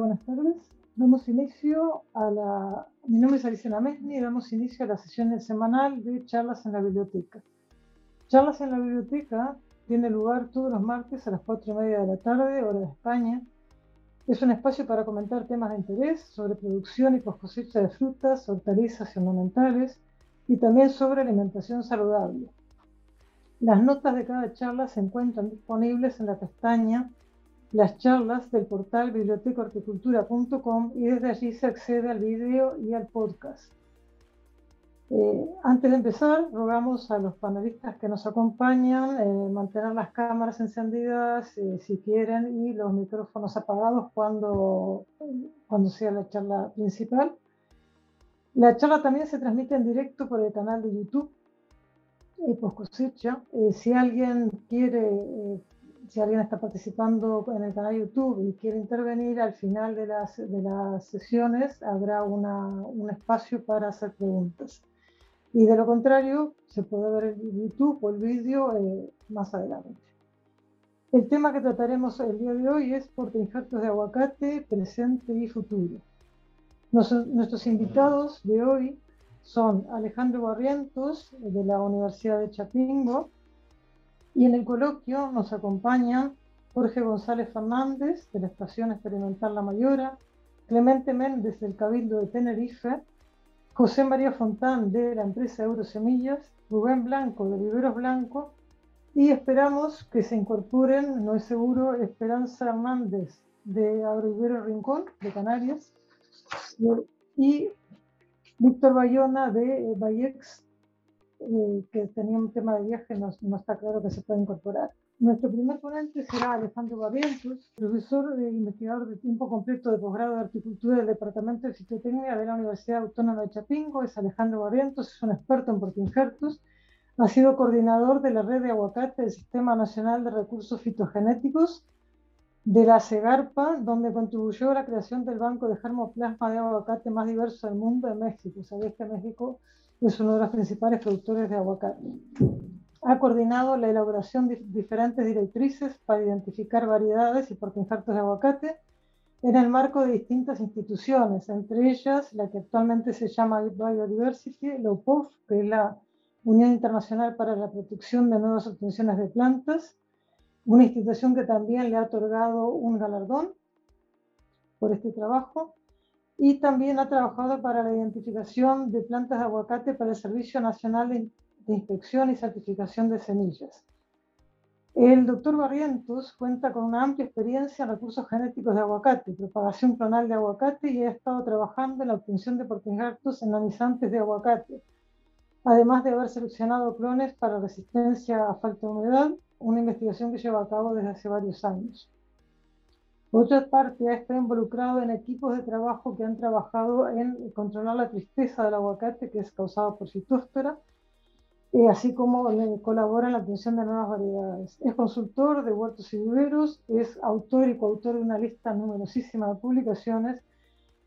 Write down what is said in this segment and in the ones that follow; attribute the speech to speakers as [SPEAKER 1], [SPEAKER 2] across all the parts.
[SPEAKER 1] buenas tardes. Damos inicio a la... Mi nombre es Alicia Mesni y damos inicio a la sesión semanal de Charlas en la Biblioteca. Charlas en la Biblioteca tiene lugar todos los martes a las 4 y media de la tarde, hora de España. Es un espacio para comentar temas de interés sobre producción y cosecha de frutas, hortalizas y ornamentales y también sobre alimentación saludable. Las notas de cada charla se encuentran disponibles en la pestaña las charlas del portal bibliotecohorticultura.com y desde allí se accede al vídeo y al podcast. Eh, antes de empezar, rogamos a los panelistas que nos acompañan eh, mantener las cámaras encendidas eh, si quieren y los micrófonos apagados cuando, cuando sea la charla principal. La charla también se transmite en directo por el canal de YouTube y si alguien quiere si alguien está participando en el canal YouTube y quiere intervenir, al final de las, de las sesiones habrá una, un espacio para hacer preguntas. Y de lo contrario, se puede ver el YouTube o el vídeo eh, más adelante. El tema que trataremos el día de hoy es injertos de aguacate, presente y futuro. nuestros invitados de hoy son Alejandro Barrientos, de la Universidad de Chapingo, y en el coloquio nos acompañan Jorge González Fernández, de la Estación Experimental La Mayora, Clemente Méndez, del Cabildo de Tenerife, José María Fontán, de la empresa Eurosemillas, Rubén Blanco, de Viveros Blanco, y esperamos que se incorporen, no es seguro, Esperanza Hernández, de Agrivero Rincón, de Canarias, y Víctor Bayona, de Bayex, que tenía un tema de viaje, no, no, está claro que se pueda incorporar. Nuestro primer ponente será Alejandro Barrientos, profesor e investigador de tiempo completo de posgrado de Horticultura del Departamento de Fitotecnia de la Universidad Autónoma de Chapingo. Es Alejandro Barrientos, es un experto en portinjertos, ha sido coordinador de la red de aguacate del Sistema Nacional de Recursos Fitogenéticos de la CEGARPA, donde contribuyó a la creación del banco de germoplasma de aguacate más diverso del mundo en México. Sabéis que México es uno de los principales productores de aguacate. Ha coordinado la elaboración de diferentes directrices para identificar variedades y portinfartos de aguacate en el marco de distintas instituciones, entre ellas la que actualmente se llama Biodiversity, la UPOF, que es la Unión Internacional para la Protección de Nuevas Obtenciones de Plantas, una institución que también le ha otorgado un galardón por este trabajo, y también ha trabajado para la identificación de plantas de aguacate para el Servicio Nacional de, Inspección y Certificación de Semillas. El doctor Barrientos cuenta con una amplia experiencia en recursos genéticos de aguacate, propagación clonal de aguacate y ha estado trabajando en la obtención de portingartos en anizantes de aguacate, además de haber seleccionado clones para resistencia a falta de humedad, una investigación que lleva a cabo desde hace varios años. Por otra parte, ha estado involucrado en equipos de trabajo que han trabajado en controlar la tristeza del aguacate, que es causada por citósfera, eh, así como colabora en la obtención de nuevas variedades. Es consultor de huertos y viveros, es autor y coautor de una lista numerosísima de publicaciones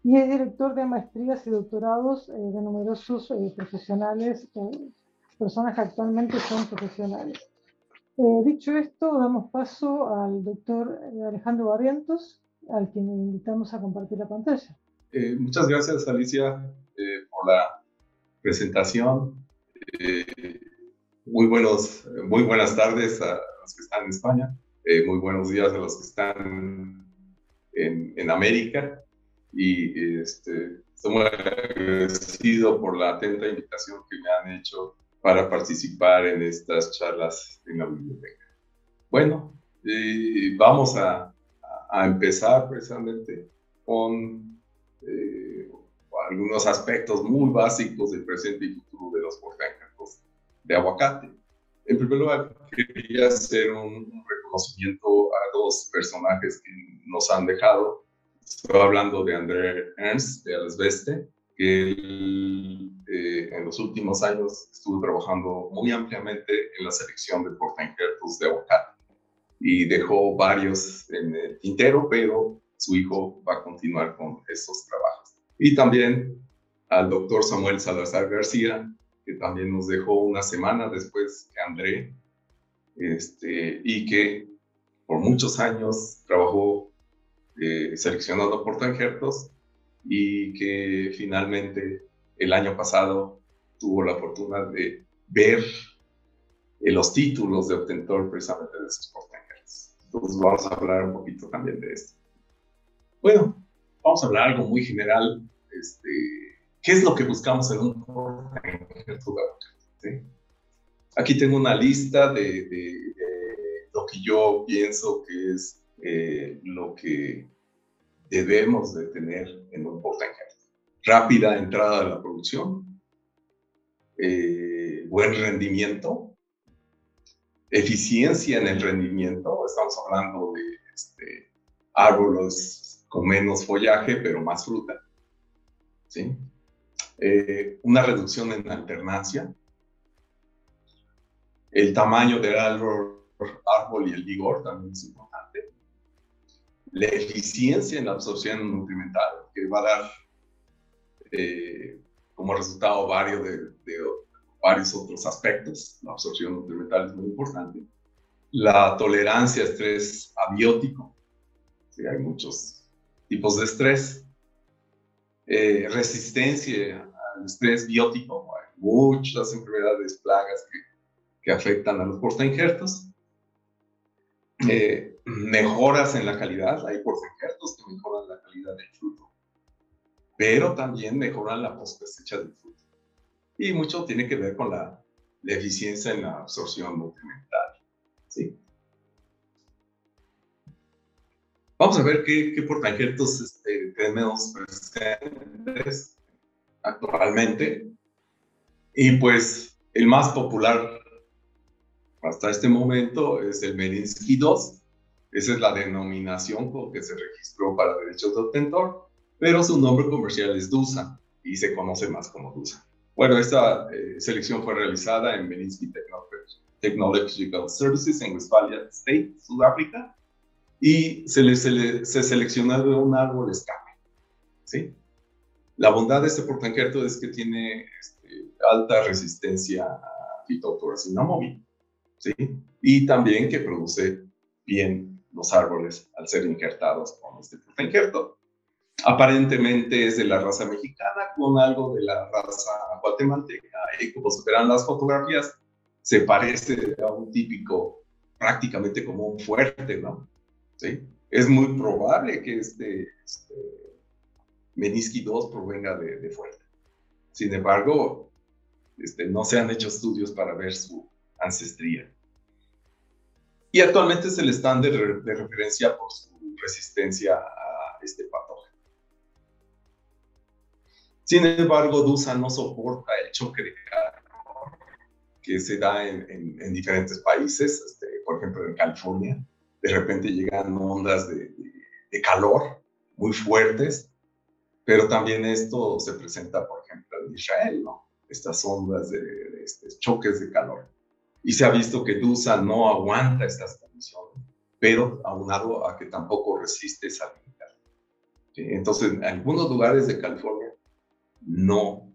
[SPEAKER 1] y es director de maestrías y doctorados eh, de numerosos eh, profesionales, personas que actualmente son profesionales. Eh, dicho esto, damos paso al doctor Alejandro Barrientos, al quien invitamos a compartir la pantalla.
[SPEAKER 2] Eh, muchas gracias, Alicia, eh, por la presentación. muy, buenos, muy buenas tardes a los que están en España, muy buenos días a los que están en, América y este, estoy muy agradecido por la atenta invitación que me han hecho para participar en estas charlas en la biblioteca. Bueno, eh, vamos a, a, empezar precisamente con eh, algunos aspectos muy básicos del presente y futuro de los portaencargos de aguacate. En primer lugar, quería hacer un, reconocimiento a dos personajes que nos han dejado. Estoy hablando de André Ernst de Alsbeste, que eh, en los últimos años estuvo trabajando muy ampliamente en la selección de portainjertos de aguacate y dejó varios en el tintero, pero su hijo va a continuar con estos trabajos. Y también al doctor Samuel Salazar García, que también nos dejó una semana después que André, este, y que por muchos años trabajó eh, seleccionando portainjertos y que finalmente el año pasado tuvo la fortuna de ver los títulos de obtentor precisamente de esos portainjertos. Entonces vamos a hablar un poquito también de esto. Bueno, vamos a hablar algo muy general. Este, ¿Qué es lo que buscamos en un portainjerto de Aquí tengo una lista de, lo que yo pienso que es eh, lo que debemos de tener en un portainjerto. Rápida entrada a la producción, eh, buen rendimiento, eficiencia en el rendimiento, estamos hablando de este, árboles con menos follaje pero más fruta, ¿sí? Eh, una reducción en alternancia, el tamaño del árbol, árbol y el vigor también es importante. La eficiencia en la absorción nutrimental, que va a dar eh, como resultado varios de, varios otros aspectos. La absorción nutrimental es muy importante. La tolerancia a estrés abiótico. Sí, hay muchos tipos de estrés. Eh, resistencia al estrés biótico. Hay muchas enfermedades, plagas que que afectan a los portainjertos. Eh, mejoras en la calidad, hay portainjertos que mejoran la calidad del fruto, pero también mejoran la post cosecha del fruto. Y mucho tiene que ver con la, eficiencia en la absorción nutrimental. ¿sí? Vamos a ver qué, qué este, tenemos presentes actualmente. Y pues el más popular hasta este momento es el Meninsky 2. Esa es la denominación con que se registró para derechos de obtentor, pero su nombre comercial es DUSA y se conoce más como DUSA. Bueno, esta eh, selección fue realizada en Meninsky Technological Services en Westphalia State, Sudáfrica, y se, le, se, seleccionó de un árbol escape. ¿sí? La bondad de este portainjerto es que tiene este, alta resistencia a Phytophthora móvil. Y también que produce bien los árboles al ser injertados con este injerto. Aparentemente es de la raza mexicana con algo de la raza guatemalteca y como se verán las fotografías, se parece a un típico, prácticamente como un fuerte, ¿no? ¿Sí? Es muy probable que este, este Meniski 2 provenga de, de fuerte. Sin embargo, este, no se han hecho estudios para ver su ancestría. Y actualmente es el estándar de, referencia por su resistencia a este patógeno. Sin embargo, DUSA no soporta el choque de calor que se da en, diferentes países, este, por ejemplo en California. De repente llegan ondas de, calor muy fuertes, pero también esto se presenta, por ejemplo, en Israel, ¿no? Estas ondas de, de estos choques de calor y se ha visto que DUSA no aguanta estas condiciones, pero aunado a que tampoco resiste esa Entonces, en algunos lugares de California no,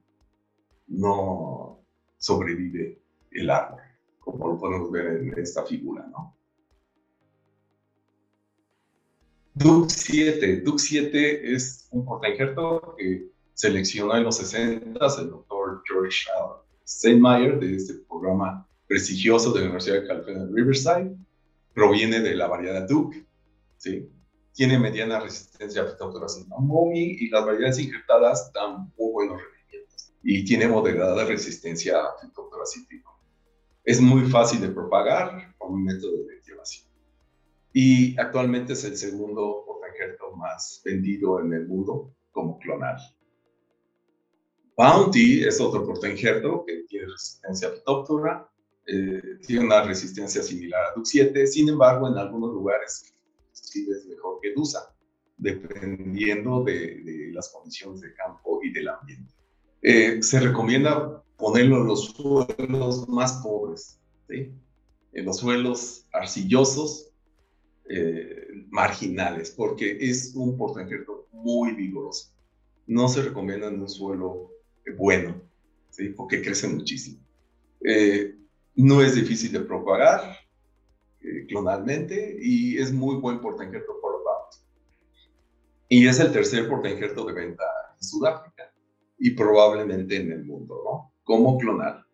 [SPEAKER 2] no sobrevive el árbol, como lo podemos ver en esta figura, ¿no? DUC 7. DUC 7 es un portainjerto que seleccionó en los 60 el doctor George Steinmeier de este programa prestigioso de la Universidad de California de Riverside, proviene de la variedad Duke, ¿sí? tiene mediana resistencia a fitotoracina momi y las variedades injertadas dan muy buenos rendimientos y tiene moderada resistencia a fitotoracina. Es muy fácil de propagar con un método de llevación. Y actualmente es el segundo portainjerto más vendido en el mundo como clonal. Bounty es otro portainjerto que tiene resistencia a fitóptora eh, tiene una resistencia similar a DUC7, sin embargo, en algunos lugares sí es mejor que DUSA, dependiendo de, las condiciones de campo y del ambiente. Eh, se recomienda ponerlo en los suelos más pobres, en los suelos arcillosos, eh, marginales, porque es un portainjerto muy vigoroso. No se recomienda en un suelo bueno, ¿sí? porque crece muchísimo. Eh, no es difícil de propagar eh, clonalmente y es muy buen portainjerto por los Y es el tercer portainjerto de venta en Sudáfrica y probablemente en el mundo, ¿no? Como clonal.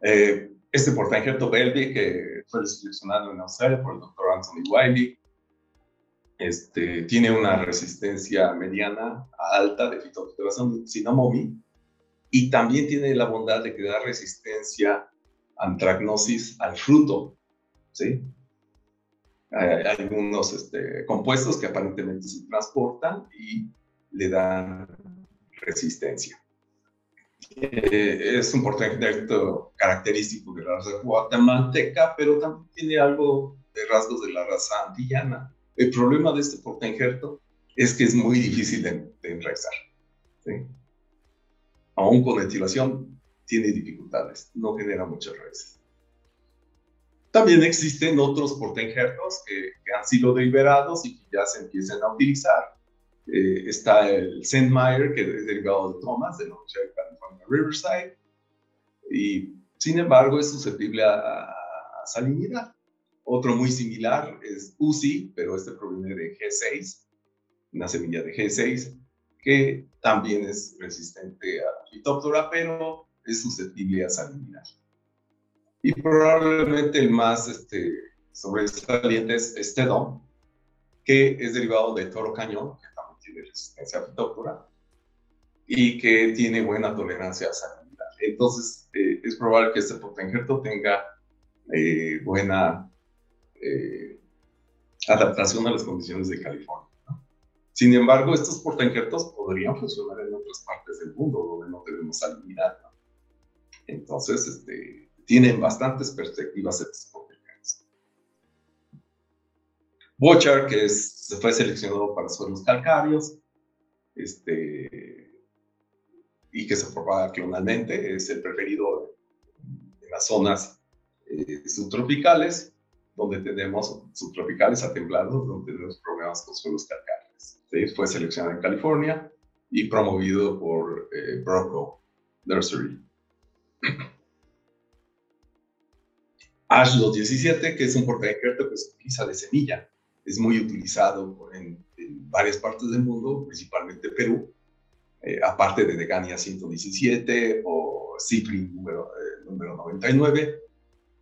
[SPEAKER 2] Eh, este portainjerto Belvi, que fue seleccionado en Australia por el doctor Anthony Wiley, este, tiene una resistencia mediana a alta de fitofitoración sinamomi y también tiene la bondad de da resistencia a antragnosis al fruto, ¿sí? Hay algunos este, compuestos que aparentemente se transportan y le dan resistencia. Eh, es un portainjerto característico de la raza guatemalteca, pero también tiene algo de rasgos de la raza antillana. El problema de este portainjerto es que es muy difícil de, de enraizar. ¿sí? Aún con ventilación, tiene dificultades, no genera muchas raíces. También existen otros portainjertos que, que han sido deliberados y que ya se empiezan a utilizar. Eh, está el Sandmeyer, que es derivado de Thomas, de la Universidad de California Riverside, y sin embargo es susceptible a, a salinidad. Otro muy similar es UCI, pero este proviene de G6, una semilla de G6, que también es resistente a Phytophthora, pero es susceptible a salinidad. Y probablemente el más este, sobresaliente es Estedon, que es derivado de toro cañón, que también tiene resistencia a Phytophthora, y que tiene buena tolerancia a salinidad. Entonces, eh, es probable que este potengerto tenga eh, buena eh, adaptación a las condiciones de California. Sin embargo, estos portainjertos podrían funcionar en otras partes del mundo donde no tenemos salinidad. Entonces, este, tienen bastantes perspectivas estos portainjertos. Bochar, que se fue seleccionado para suelos calcáreos, este, y que se propaga clonalmente, es el preferido en las zonas eh, subtropicales donde tenemos subtropicales a templados, donde tenemos problemas con suelos calcáreos. Fue seleccionado en California y promovido por eh, Broco Nursery. Ash 217, que es un portainjerto que se utiliza de semilla, es muy utilizado en, varias partes del mundo, principalmente Perú, eh, aparte de Degania 117 o Ciprin número, eh, número 99,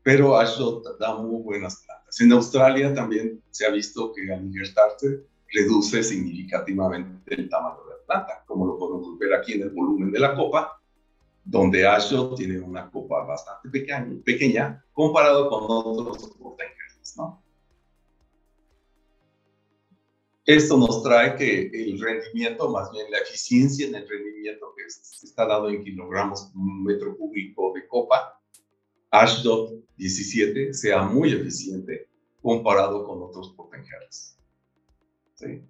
[SPEAKER 2] pero Ashot da muy buenas plantas. En Australia también se ha visto que al injertarse reduce significativamente el tamaño de la planta, como lo podemos ver aquí en el volumen de la copa, donde Ashot tiene una copa bastante pequeña, pequeña comparado con otros portainjertos, ¿no? Esto nos trae que el rendimiento, más bien la eficiencia en el rendimiento que se está dado en kilogramos metro cúbico de copa, Ashdod 17 sea muy eficiente comparado con otros potenciales. ¿Sí?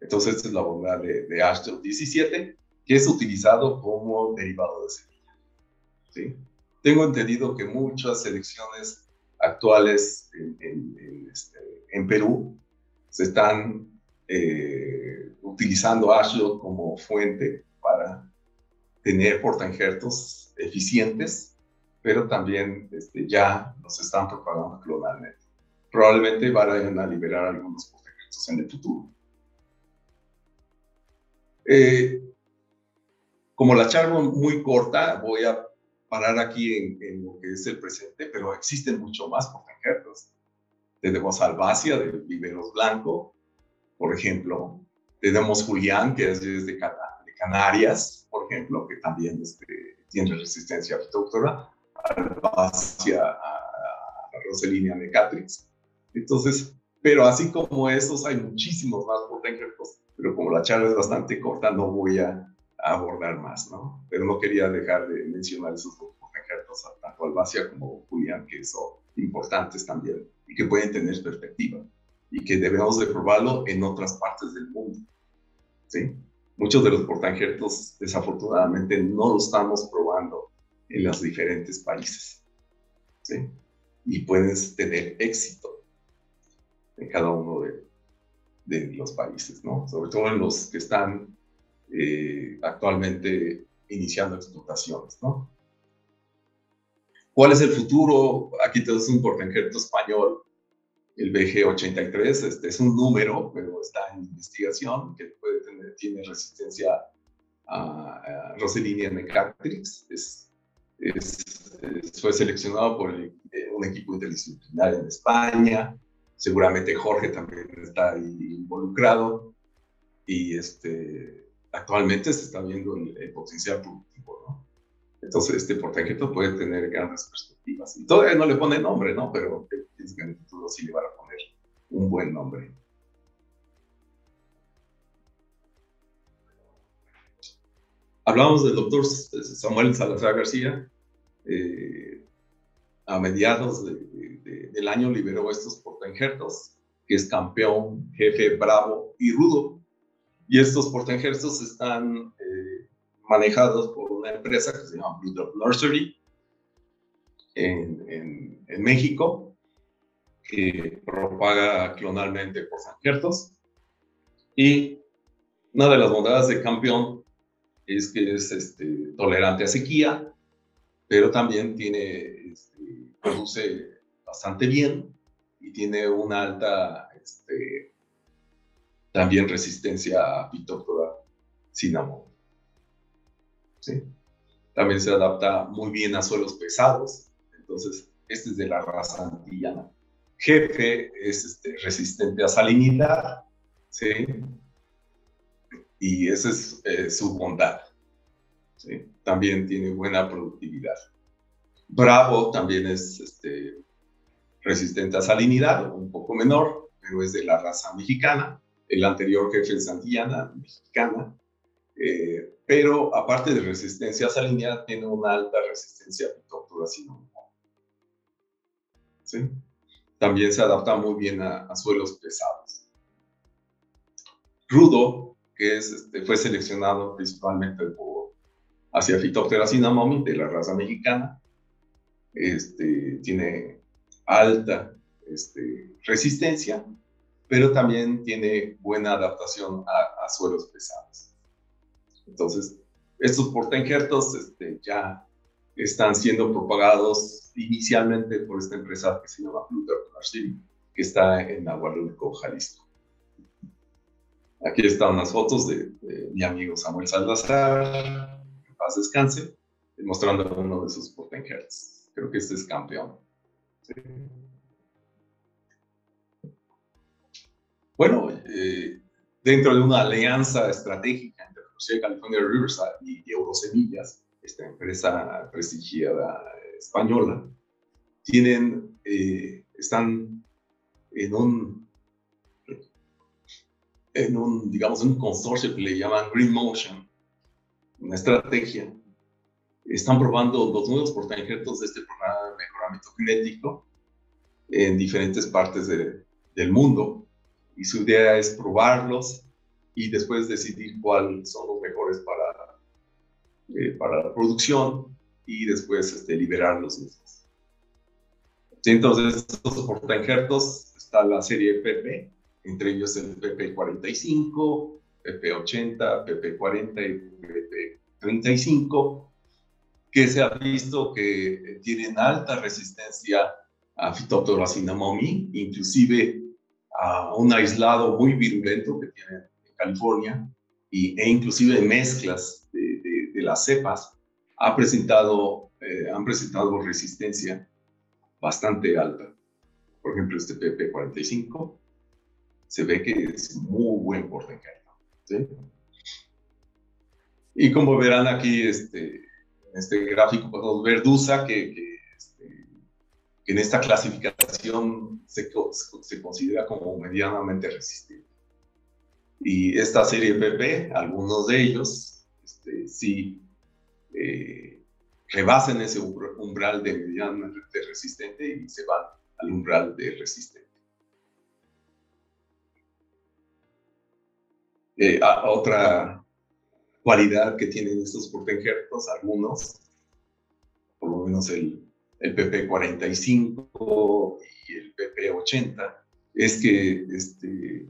[SPEAKER 2] Entonces, esta es la bondad de, de Ashdod 17, que es utilizado como derivado de semilla. ¿Sí? Tengo entendido que muchas selecciones actuales en, este, Perú se están eh, utilizando Ashdod como fuente para tener portainjertos eficientes pero también este, ya nos están propagando clonalmente. Probablemente vayan a liberar algunos en el futuro. Eh, como la charla muy corta, voy a parar aquí en, lo que es el presente, pero existen mucho más portainjertos. Tenemos Albacia de Viveros Blanco, por ejemplo. Tenemos Julián, que es de, Canarias, por ejemplo, que también este, tiene resistencia a fitoctora hacia a, Roselina Mecatrix. Entonces, pero así como esos, hay muchísimos más portainjertos, pero como la charla es bastante corta, no voy a, abordar más, ¿no? Pero no quería dejar de mencionar esos portainjertos, tanto Albacia como Julián, que son importantes también y que pueden tener perspectiva y que debemos de probarlo en otras partes del mundo, ¿sí? Muchos de los portainjertos, desafortunadamente, no lo estamos probando en los diferentes países. ¿sí? Y puedes tener éxito en cada uno de, de los países, ¿no? Sobre todo en los que están eh, actualmente iniciando explotaciones, ¿no? ¿Cuál es el futuro? Aquí tenemos un portainjerto español el BG83 este, es un número, pero está en investigación, que puede tener, tiene resistencia a, a Roselinia Mecatrix. Es, fue seleccionado por un equipo interdisciplinario en España. Seguramente Jorge también está involucrado. Y este, actualmente se está viendo el, potencial productivo, ¿no? Entonces, este portajeto puede tener grandes perspectivas. Y todavía no le pone nombre, ¿no? Pero pienso que el sí le van a poner un buen nombre. Hablamos del doctor Samuel Salazar García. Eh, a mediados del año liberó estos portainjertos, que es campeón, jefe, bravo y rudo. Y estos portainjertos están eh, manejados por una empresa que se llama Blue Drop Nursery en, en México, que propaga clonalmente portainjertos. Y una de las bondades de campeón es que es este, tolerante a sequía, pero también tiene, produce bastante bien y tiene una alta este, también resistencia a Phytophthora cinnamon. ¿Sí? También se adapta muy bien a suelos pesados, entonces este es de la raza antillana. Jefe es este, resistente a salinidad, ¿sí? y esa es eh, su bondad. También tiene buena productividad. Bravo también es este, resistente a salinidad, un poco menor, pero es de la raza mexicana. El anterior jefe es Santillana, mexicana. Eh, pero aparte de resistencia a salinidad, tiene una alta resistencia a pitofturacinoma. ¿Sí? También se adapta muy bien a, suelos pesados. Rudo que es, este, fue seleccionado principalmente hacia Phytophthora cinnamomi de la raza mexicana. Este, tiene alta este, resistencia, pero también tiene buena adaptación a, suelos pesados. Entonces, estos portainjertos este, ya están siendo propagados inicialmente por esta empresa que se llama Plutarch que está en Agualulco, Jalisco. Aquí están unas fotos de, mi amigo Samuel Salazar, que paz descanse, mostrando uno de sus Potenhertz. Creo que este es campeón. Bueno, eh, dentro de una alianza estratégica entre la Universidad de California Riverside y Eurosemillas, esta empresa prestigiada española, tienen, eh, están en un en un, digamos, un consorcio que le llaman Green Motion, una estrategia. Están probando los nuevos portainjertos de este programa de mejoramiento genético en diferentes partes del mundo. Y su idea es probarlos y después decidir cuáles son los mejores para, eh, para la producción y después este, liberar los mismos. Entonces, estos portainjertos está la serie PP, entre ellos el PP45, PP80, PP40 y PP35, que se ha visto que tienen alta resistencia a Phytophthora inclusive a un aislado muy virulento que tiene en California, y, e inclusive mezclas de, las cepas ha presentado, eh, han presentado resistencia bastante alta. Por ejemplo, este PP45 se ve que es muy buen porcentaje. ¿sí? Y como verán aquí, este, en este gráfico podemos ver DUSA, que, este, en esta clasificación se, se, considera como medianamente resistente. Y esta serie PP, algunos de ellos, este, sí eh, rebasan ese umbral de medianamente resistente y se van al umbral de resistente. Eh, otra cualidad que tienen estos portenjertos, algunos, por lo menos el, el PP45 y el PP80, es que este,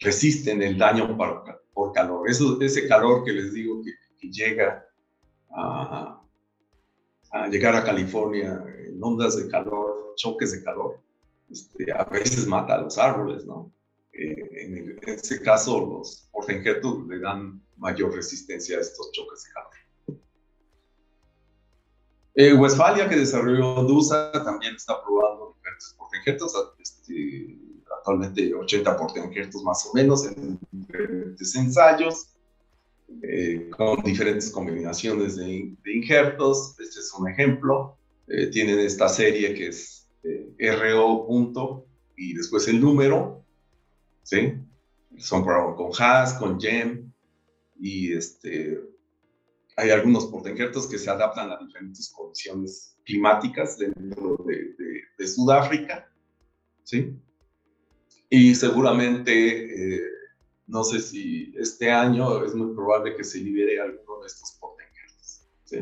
[SPEAKER 2] resisten el daño por, calor. Eso, ese calor que les digo que, llega a, a, llegar a California en ondas de calor, choques de calor, este, a veces mata a los árboles, ¿no? Eh, en, este caso, los portengertos le dan mayor resistencia a estos choques de calor. Eh, Westfalia, que desarrolló DUSA, también está probando diferentes portengertos, este, actualmente 80 portengertos más o menos en diferentes ensayos, eh, con diferentes combinaciones de, injertos. Este es un ejemplo. tienen esta serie que es RO punto y después el número, ¿sí? Son con HAS, con GEM, y este, hay algunos portainjertos que se adaptan a diferentes condiciones climáticas dentro de, Sudáfrica, ¿sí? Y seguramente, eh, no sé si este año es muy probable que se libere alguno de estos portainjertos, ¿sí?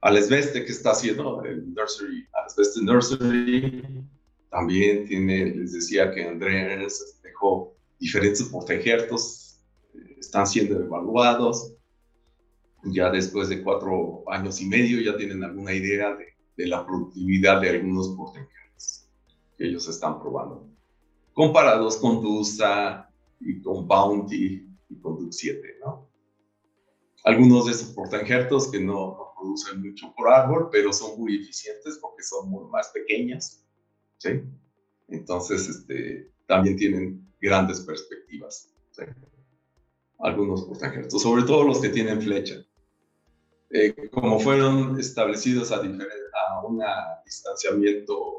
[SPEAKER 2] Alesbeste que está haciendo el Nursery, Alesbeste Nursery, también tiene, les decía que Andrés dejó diferentes portainjertos, eh, están siendo evaluados. Ya después de cuatro años y medio ya tienen alguna idea de, la productividad de algunos portainjertos que ellos están probando. Comparados con DUSA y con Bounty y con DUC 7, ¿no? Algunos de esos portainjertos que no, producen mucho por árbol, pero son muy eficientes porque son muy más pequeñas, ¿sí? Entonces, este, también tienen grandes perspectivas, ¿sí? Algunos portainjertos, sobre todo los que tienen flecha. Eh, como fueron establecidos a, a un distanciamiento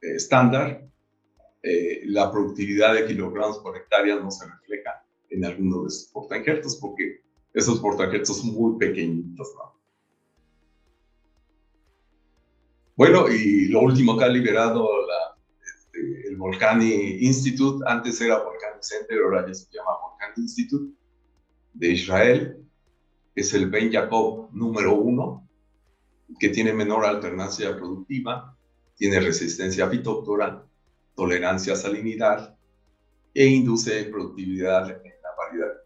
[SPEAKER 2] eh, estándar, eh, la productividad de kilogramos por hectárea no se refleja en algunos de esos portainjertos porque esos portainjertos son muy pequeñitos, ¿no? Bueno, y lo último que ha liberado el Volcani Institute, antes era Volcani Center, ahora ya se llama Volcani Institute, de Israel, es el Ben Jacob número uno, que tiene menor alternancia productiva, tiene resistencia fitóctora, tolerancia a salinidad e induce productividad en la variedad de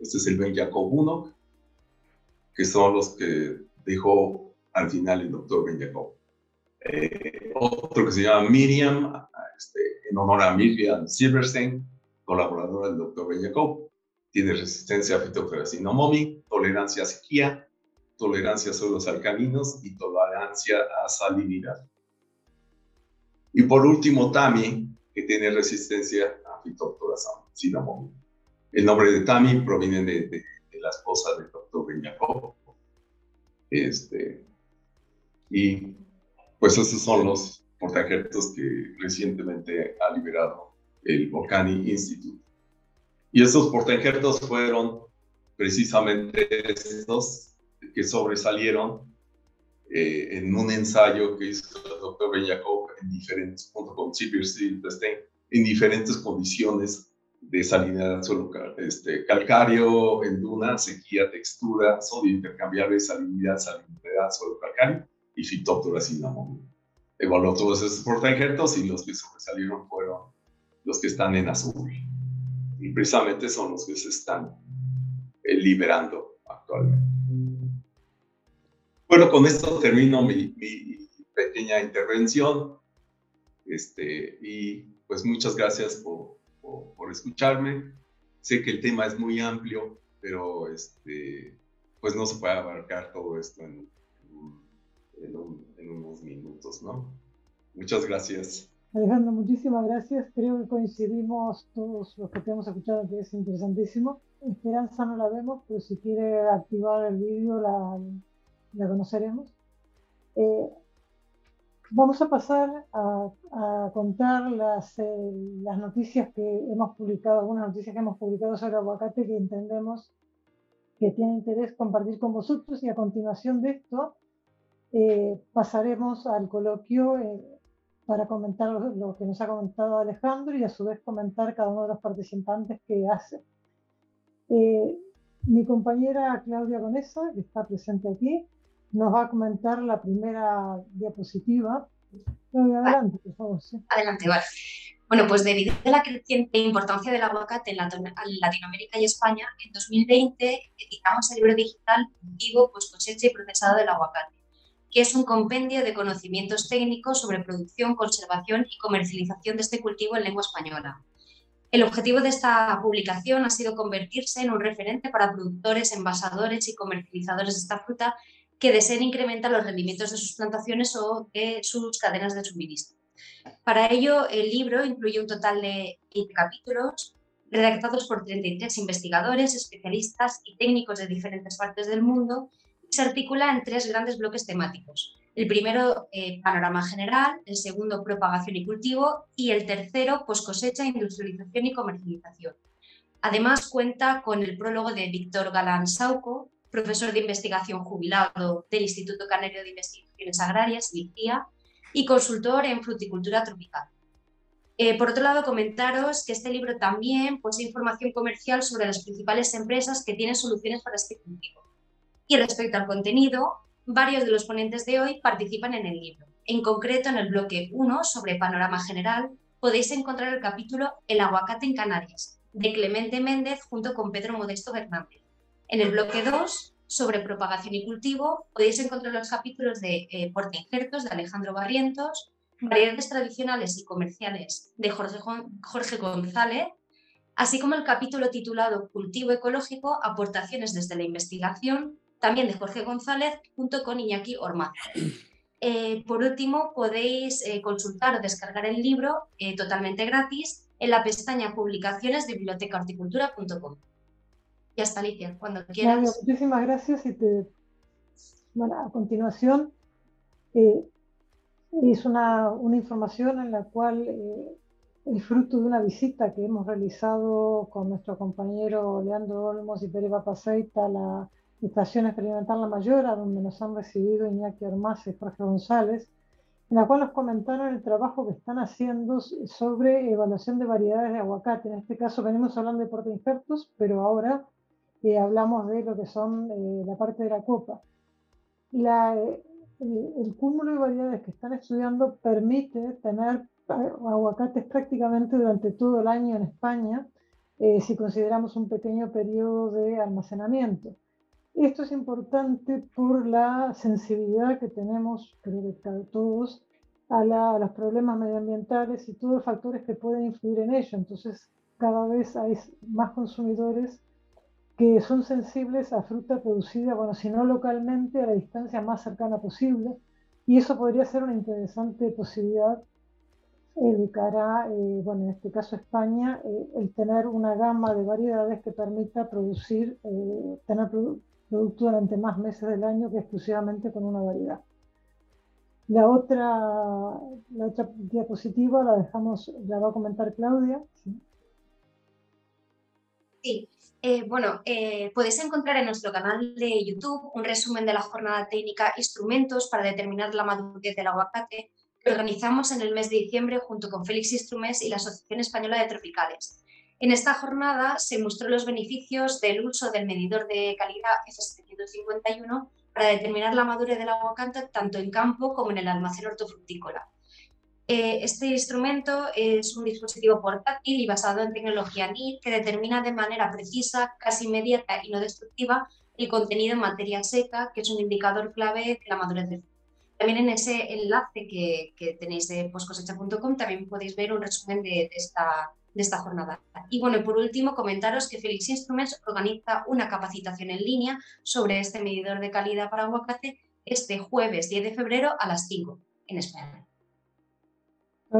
[SPEAKER 2] Este es el Ben Jacob 1, que son los que dejó al final el doctor Ben Jacob. Eh, otro que se llama Miriam, este, en honor a Miriam Silverstein, colaboradora del doctor Bellacow. Tiene resistencia a fitoferacinomomi, tolerancia a sequía, tolerancia a suelos alcalinos y tolerancia a salinidad. Y por último, Tami, que tiene resistencia a fitoferacinomomi. El nombre de Tami proviene de, la esposa del doctor Bellacow. Este, y pues esos son los portajertos que recientemente ha liberado el Volcani Institute. Y esos portajertos fueron precisamente estos que sobresalieron eh, en un ensayo que hizo el doctor Ben en diferentes, junto con en diferentes condiciones de salinidad suelo este, calcáreo, en duna, sequía, textura, sodio intercambiable, salinidad, salinidad, suelo calcáreo y cinnamon. Evaluó todos esos portainjertos y los que sobresalieron fueron los que están en azul. Y precisamente son los que se están eh, liberando actualmente. Bueno, con esto termino mi, pequeña intervención. Este, y pues muchas gracias por, por, escucharme. Sé que el tema es muy amplio, pero este, pues no se puede abarcar todo esto en, en, unos minutos, ¿no? Muchas gracias.
[SPEAKER 1] Alejandro, muchísimas gracias. Creo que coincidimos todos los que te hemos escuchado que es interesantísimo. Esperanza no la vemos, pero si quiere activar el vídeo la, la conoceremos. Eh, vamos a pasar a, a contar las, eh, las noticias que hemos publicado, algunas noticias que hemos publicado sobre aguacate que entendemos que tiene interés compartir con vosotros y a continuación de esto eh, pasaremos al coloquio eh, para comentar lo, que nos ha comentado Alejandro y a su vez comentar cada uno de los participantes que hace. Eh, mi compañera Claudia Conesa, que está presente aquí, nos va a comentar la primera diapositiva. Claudia, adelante, por favor.
[SPEAKER 3] Adelante, vale. Bueno, pues debido a la creciente importancia del aguacate en Latinoamérica y España, en 2020 editamos el libro digital Vivo, pues cosecha y procesado del aguacate que es un compendio de conocimientos técnicos sobre producción, conservación y comercialización de este cultivo en lengua española. El objetivo de esta publicación ha sido convertirse en un referente para productores, envasadores y comercializadores de esta fruta que deseen incrementar los rendimientos de sus plantaciones o de sus cadenas de suministro. Para ello, el libro incluye un total de 20 capítulos redactados por 33 investigadores, especialistas y técnicos de diferentes partes del mundo se articula en tres grandes bloques temáticos. El primero, eh, panorama general, el segundo, propagación y cultivo y el tercero, post cosecha, industrialización y comercialización. Además, cuenta con el prólogo de Víctor Galán Sauco, profesor de investigación jubilado del Instituto Canario de Investigaciones Agrarias, ICIA, y consultor en fruticultura tropical. Eh, por otro lado, comentaros que este libro también posee información comercial sobre las principales empresas que tienen soluciones para este cultivo. Y respecto al contenido, varios de los ponentes de hoy participan en el libro. En concreto, en el bloque 1 sobre panorama general, podéis encontrar el capítulo El aguacate en Canarias, de Clemente Méndez junto con Pedro Modesto Fernández. En el bloque 2, sobre propagación y cultivo, podéis encontrar los capítulos de eh, Porta Injertos de Alejandro Barrientos, Variedades tradicionales y comerciales de Jorge, Jorge González, así como el capítulo titulado Cultivo ecológico, aportaciones desde la investigación, también de Jorge González, junto con Iñaki Ormaz. Eh, por último, podéis eh, consultar o descargar el libro totalmente gratis en la pestaña Publicaciones de bibliotecahorticultura.com. Ya está, Alicia, cuando quieras.
[SPEAKER 1] muchísimas gracias y te... Bueno, a continuación eh, es una, una, información en la cual eh, el fruto de una visita que hemos realizado con nuestro compañero Leandro Olmos y Pere Paseita a la Estación Experimental La Mayora, donde nos han recibido Iñaki Ormaz y Jorge González, en la cual nos comentaron el trabajo que están haciendo sobre evaluación de variedades de aguacate. En este caso venimos hablando de portainjertos, pero ahora hablamos de lo que son eh, la parte de la copa. La, eh, el cúmulo de variedades que están estudiando permite tener aguacates prácticamente durante todo el año en España, eh, si consideramos un pequeño periodo de almacenamiento. Esto es importante por la sensibilidad que tenemos, creo que todos, a, los problemas medioambientales y todos los factores que pueden influir en ello. Entonces, cada vez hay más consumidores que son sensibles a fruta producida, bueno, si no localmente, a la distancia más cercana posible. Y eso podría ser una interesante posibilidad eh, de cara, eh, bueno, en este caso España, eh, el tener una gama de variedades que permita producir, tener producto durante más meses del año que exclusivamente con una variedad. La otra, diapositiva la dejamos, la va a comentar Claudia.
[SPEAKER 3] ¿sí? Eh, bueno, eh, podéis encontrar en nuestro canal de YouTube un resumen de la jornada técnica Instrumentos para determinar la madurez del aguacate que organizamos en el mes de diciembre junto con Félix Instruments y la Asociación Española de Tropicales. En esta jornada se mostró los beneficios del uso del medidor de calidad F751 para determinar la madurez del aguacate tanto en campo como en el almacén hortofrutícola. Eh, este instrumento es un dispositivo portátil y basado en tecnología NIR que determina de manera precisa, casi inmediata y no destructiva el contenido en materia seca, que es un indicador clave de la madurez del También en ese enlace que, tenéis de poscosecha.com también podéis ver un resumen de, esta, de esta jornada. Y bueno, por último, comentaros que Felix Instruments organiza una capacitación en línea sobre este medidor de calidad para aguacate este jueves 10 de febrero a las 5 en España.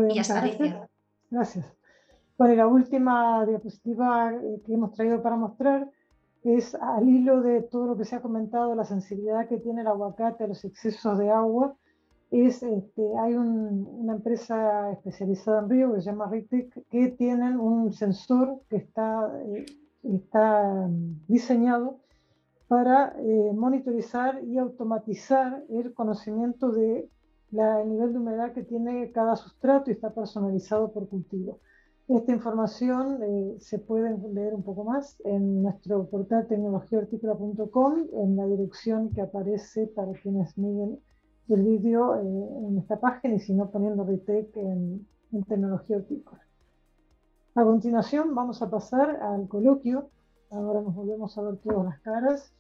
[SPEAKER 1] Y gracias. gracias. Bueno, y la última diapositiva eh, que hemos traído para mostrar es al hilo de todo lo que se ha comentado, la sensibilidad que tiene el aguacate a los excesos de agua. Es, este, hay una empresa especializada en río que se llama Ritec que tienen un sensor que está, eh, está mm, diseñado para eh, monitorizar y automatizar el conocimiento de el nivel de humedad que tiene cada sustrato y está personalizado por cultivo. Esta información eh, se puede leer un poco más en nuestro portal tecnologiahortícola.com en la dirección que aparece para quienes miren el vídeo eh, en esta página y si no poniendo Ritec en, en Tecnología Hortícola. A continuación vamos a pasar al coloquio. Ahora nos volvemos a ver todas las caras.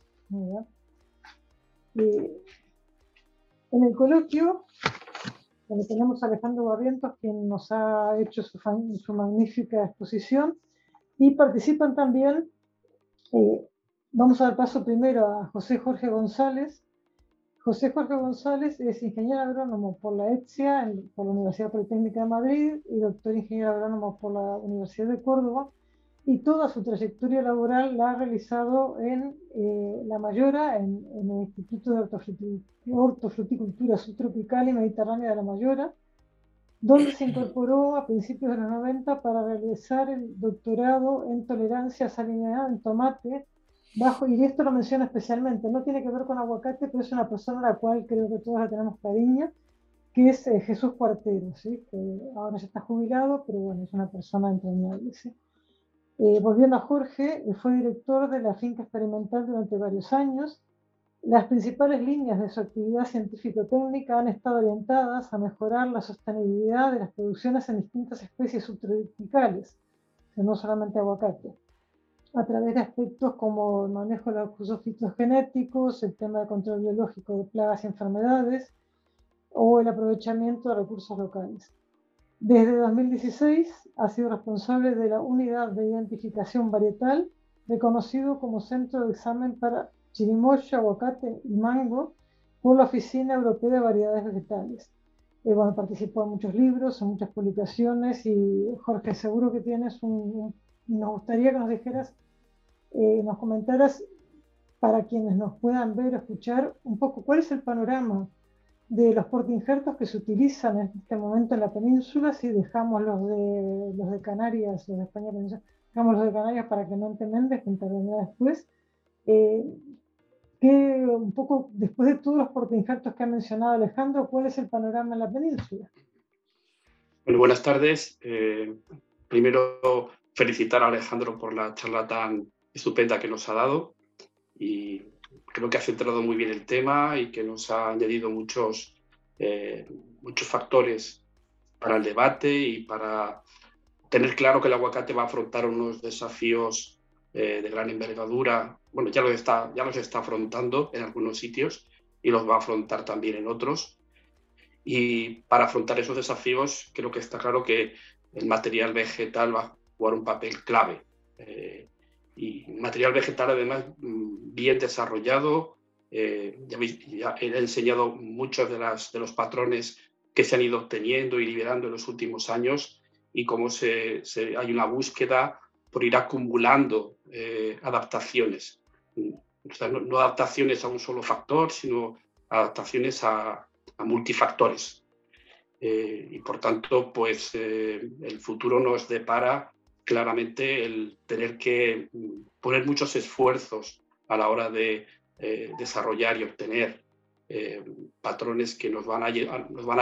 [SPEAKER 1] En el coloquio, donde tenemos a Alejandro Barrientos, quien nos ha hecho su, su magnífica exposición, y participan también, eh, vamos a dar paso primero a José Jorge González. José Jorge González es ingeniero agrónomo por la ETSIA, por la Universidad Politécnica de Madrid, y doctor ingeniero agrónomo por la Universidad de Córdoba y toda su trayectoria laboral la ha realizado en eh, La Mayora, en, el Instituto de Hortofruticultura Subtropical y Mediterránea de La Mayora, donde se incorporó a principios de los 90 para realizar el doctorado en tolerancia salinidad en tomate, bajo, y esto lo menciona especialmente, no tiene que ver con aguacate, pero es una persona a la cual creo que todos la tenemos cariño, que es eh, Jesús Cuartero, ¿sí? que ahora ya está jubilado, pero bueno, es una persona entrañable. ¿sí? Eh, volviendo a Jorge, eh, fue director de la finca experimental durante varios años. Las principales líneas de su actividad científico-técnica han estado orientadas a mejorar la sostenibilidad de las producciones en distintas especies subtropicales, no solamente aguacate, a través de aspectos como el manejo de los recursos fitogenéticos, el tema de control biológico de plagas y enfermedades o el aprovechamiento de recursos locales. Desde 2016 ha sido responsable de la unidad de identificación varietal, reconocido como centro de examen para chirimoya, aguacate y mango por la Oficina Europea de Variedades Vegetales. Eh, bueno, participó en muchos libros, en muchas publicaciones y Jorge, seguro que tienes un... nos gustaría que nos dijeras, eh, nos comentaras para quienes nos puedan ver o escuchar un poco cuál es el panorama de los portinjertos que se utilizan en este momento en la península, si dejamos los de, los de Canarias, los de España dejamos los de Canarias para que no Méndez, que intervenga después, eh, que un poco, después de todos los portinjertos que ha mencionado Alejandro, ¿cuál es el panorama en la península?
[SPEAKER 4] Bueno, buenas tardes. Eh, primero, felicitar a Alejandro por la charla tan estupenda que nos ha dado y creo que ha centrado muy bien el tema y que nos ha añadido muchos, eh, muchos factores para el debate y para tener claro que el aguacate va a afrontar unos desafíos eh, de gran envergadura. Bueno, ya los, está, ya los está afrontando en algunos sitios y los va a afrontar también en otros. Y para afrontar esos desafíos, creo que está claro que el material vegetal va jugar un papel clave. Eh, y material vegetal además bien desarrollado. Eh, ya, he enseñado muchos de, las, de los patrones que se han ido obteniendo y liberando en los últimos años y cómo se, hay una búsqueda por ir acumulando eh, adaptaciones. no, adaptaciones a un solo factor, sino adaptaciones a, a multifactores. Y por tanto, pues el futuro nos depara claramente el tener que mm, poner muchos esfuerzos a la hora de eh, desarrollar y obtener eh, patrones que nos van, a, nos van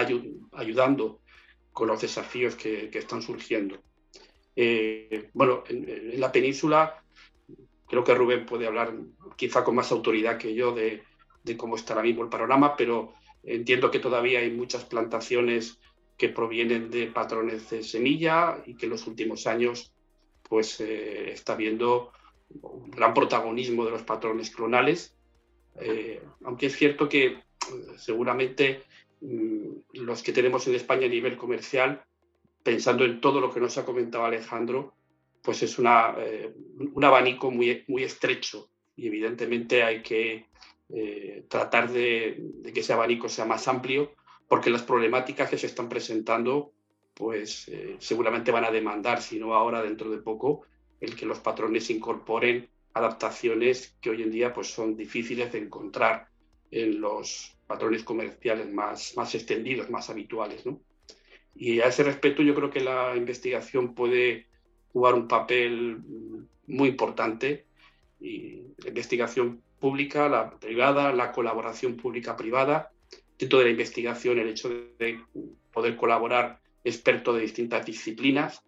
[SPEAKER 4] ayudando con los desafíos que, están surgiendo. Eh, bueno, en, la península creo que Rubén puede hablar quizá con más autoridad que yo de, de cómo está ahora mismo el panorama, pero entiendo que todavía hay muchas plantaciones que provienen de patrones de semilla y que en los últimos años pues eh, está viendo un gran protagonismo de los patrones clonales, eh, aunque es cierto que eh, seguramente mm, los que tenemos en España a nivel comercial, pensando en todo lo que nos ha comentado Alejandro, pues es un abanico muy, muy estrecho. Y evidentemente hay que tratar de, de, que ese abanico sea más amplio porque las problemáticas que se están presentando pues eh, seguramente van a demandar, si no ahora, dentro de poco, el que los patrones incorporen adaptaciones que hoy en día pues, son difíciles de encontrar en los patrones comerciales más, más extendidos, más habituales. Y a ese respecto yo creo que la investigación puede jugar un papel muy importante. Y la investigación pública, la privada, la colaboración pública-privada, dentro de la investigación el hecho de poder colaborar expertos de distintas disciplinas,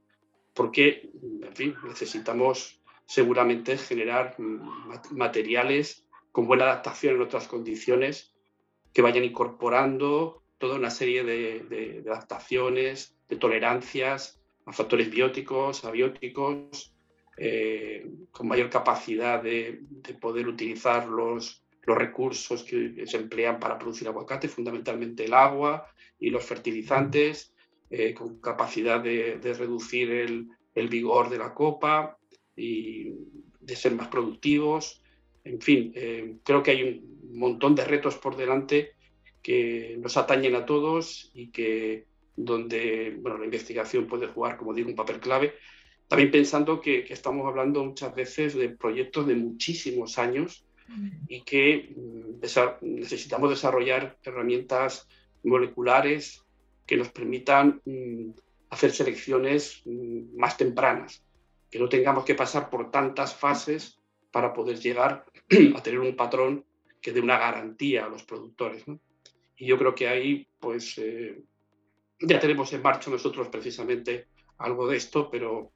[SPEAKER 4] porque, en fin, necesitamos seguramente generar materiales con buena adaptación en otras condiciones que vayan incorporando toda una serie de, adaptaciones, de tolerancias a factores bióticos, abióticos, eh, con mayor capacidad de, poder utilizar los, los recursos que se emplean para producir aguacate, fundamentalmente el agua y los fertilizantes, eh, con capacidad de, reducir el, vigor de la copa y de ser más productivos. En fin, eh, creo que hay un montón de retos por delante que nos atañen a todos y que donde bueno, la investigación puede jugar, como digo, un papel clave. También pensando que, que estamos hablando muchas veces de proyectos de muchísimos años y que mm, necesitamos desarrollar herramientas moleculares que nos permitan mm, hacer selecciones mm, más tempranas, que no tengamos que pasar por tantas fases para poder llegar a tener un patrón que dé una garantía a los productores. Y yo creo que ahí, pues, eh, ya tenemos en marcha nosotros precisamente algo de esto, pero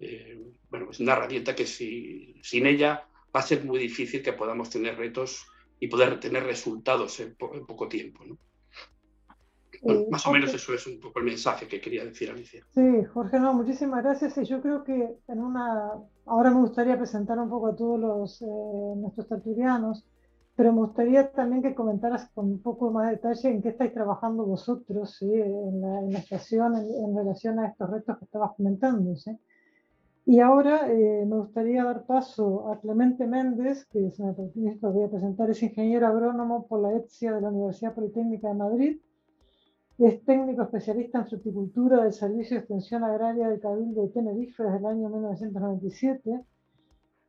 [SPEAKER 4] eh, bueno, es una herramienta que si, sin ella va a ser muy difícil que podamos tener retos y poder tener resultados en, poco tiempo. ¿no? Eh, más o menos eso es un poco el mensaje que quería decir Alicia.
[SPEAKER 1] Sí, Jorge, no, muchísimas gracias. Y yo creo que en una, ahora me gustaría presentar un poco a todos los, eh, nuestros tertulianos, pero me gustaría también que comentaras con un poco más de detalle en qué estáis trabajando vosotros ¿sí? en, la, estación en, relación a estos retos que estabas comentando. ¿sí? Y ahora eh, me gustaría dar paso a Clemente Méndez, que se me voy a presentar, es ingeniero agrónomo por la ETSIA de la Universidad Politécnica de Madrid, es técnico especialista en fruticultura del Servicio de Extensión Agraria del Cabildo de Tenerife desde el año 1997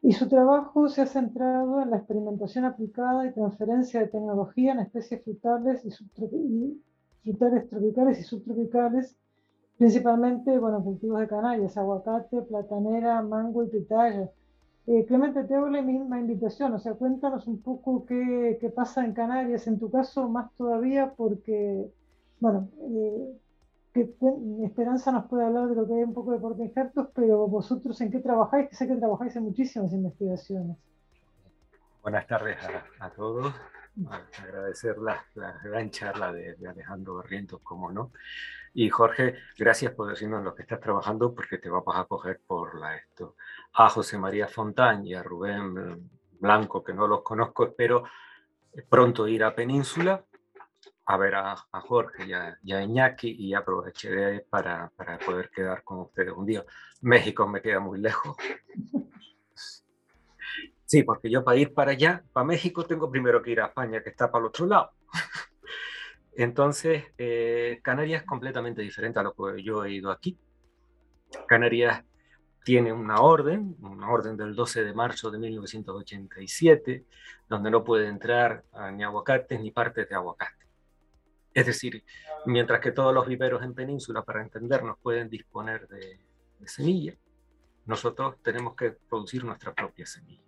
[SPEAKER 1] y su trabajo se ha centrado en la experimentación aplicada y transferencia de tecnología en especies frutales y, frutales tropicales y subtropicales principalmente, bueno, cultivos de Canarias, aguacate, platanera, mango y pitaya. Eh, Clemente, te hago la misma invitación, o sea, cuéntanos un poco qué pasa en Canarias, en tu caso más todavía, porque, bueno, eh, que, Esperanza nos puede hablar de lo que hay un poco de porta injertos, pero vosotros en qué trabajáis, que sé que trabajáis en muchísimas investigaciones.
[SPEAKER 5] Buenas tardes a, todos. Agradecer la, la, gran charla de, de Alejandro Barrientos, como no. Y Jorge, gracias por decirnos lo que estás trabajando porque te vamos a coger por la esto. A José María Fontán y a Rubén Blanco, que no los conozco, espero pronto ir a Península a ver a, Jorge y a, y a, Iñaki y aproveché para, para poder quedar con ustedes un día. México me queda muy lejos. Sí, porque yo para ir para allá, para México, tengo primero que ir a España, que está para el otro lado. Entonces, eh, Canarias es completamente diferente a lo que yo he ido aquí. Canarias tiene una orden, una orden del 12 de marzo de 1987, donde no puede entrar ni aguacates ni partes de aguacate. Es decir, mientras que todos los viveros en península, para entendernos, pueden disponer de, semilla, nosotros tenemos que producir nuestra propia semilla.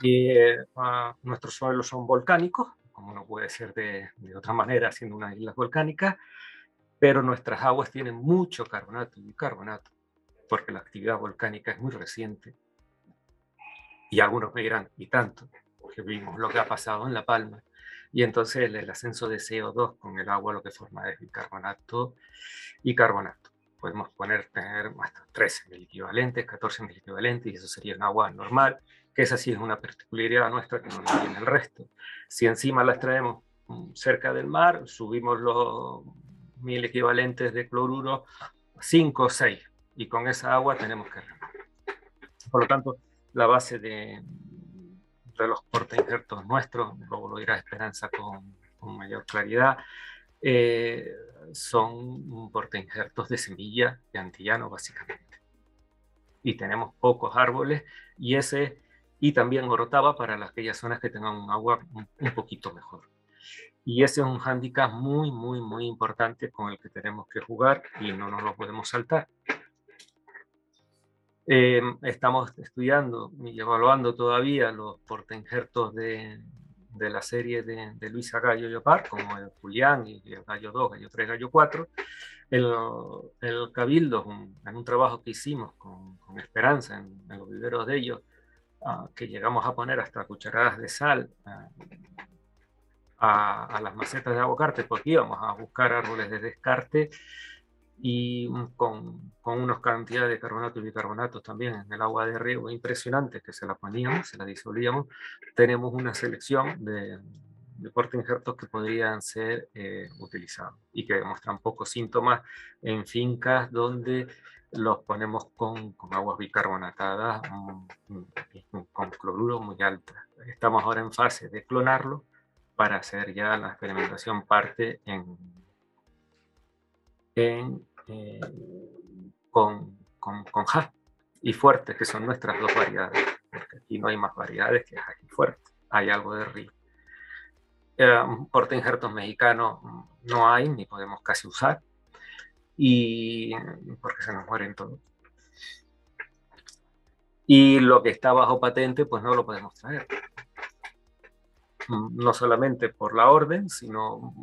[SPEAKER 5] Y ah, nuestros suelos son volcánicos, como no puede ser de, otra manera, siendo una isla volcánica, pero nuestras aguas tienen mucho carbonato y bicarbonato, porque la actividad volcánica es muy reciente. Y algunos me dirán, y tanto, porque vimos lo que ha pasado en La Palma. Y entonces el, ascenso de CO2 con el agua lo que forma es bicarbonato y carbonato. Podemos poner, tener hasta 13 mil equivalentes, 14 mil equivalentes, y eso sería un agua normal que esa sí es una particularidad nuestra que no tiene el resto. Si encima las traemos mm, cerca del mar, subimos los mil equivalentes de cloruro, 5 o 6, y con esa agua tenemos que remar. Por lo tanto, la base de, de los injertos nuestros, luego lo dirá Esperanza con, con mayor claridad, eh, son injertos de semilla de antillano, básicamente. Y tenemos pocos árboles, y ese y también Orotava para aquellas zonas que tengan un agua un, poquito mejor. Y ese es un hándicap muy, muy, muy importante con el que tenemos que jugar y no nos lo podemos saltar. Eh, estamos estudiando y evaluando todavía los portainjertos de, de la serie de, de Luisa Gallo Yopar, como el Julián y el Gallo 2, Gallo 3, Gallo 4. El, el Cabildo, en un trabajo que hicimos con, con Esperanza en, en, los viveros de ellos, que llegamos a poner hasta cucharadas de sal a, las macetas de aguacate porque íbamos a buscar árboles de descarte, y con, con unas cantidades de carbonatos y bicarbonatos también en el agua de riego impresionantes que se la poníamos, se la disolvíamos, tenemos una selección de, de injertos que podrían ser eh, utilizados y que demuestran pocos síntomas en fincas donde los ponemos con, con aguas bicarbonatadas con cloruro muy altas. Estamos ahora en fase de clonarlo para hacer ya la experimentación parte en, en eh, con, con, con y fuerte, que son nuestras dos variedades, porque aquí no hay más variedades que Ja y fuerte, hay algo de río. Eh, porte injertos mexicanos no hay, ni podemos casi usar, y porque se nos mueren todos. Y lo que está bajo patente, pues no lo podemos traer. No solamente por la orden, sino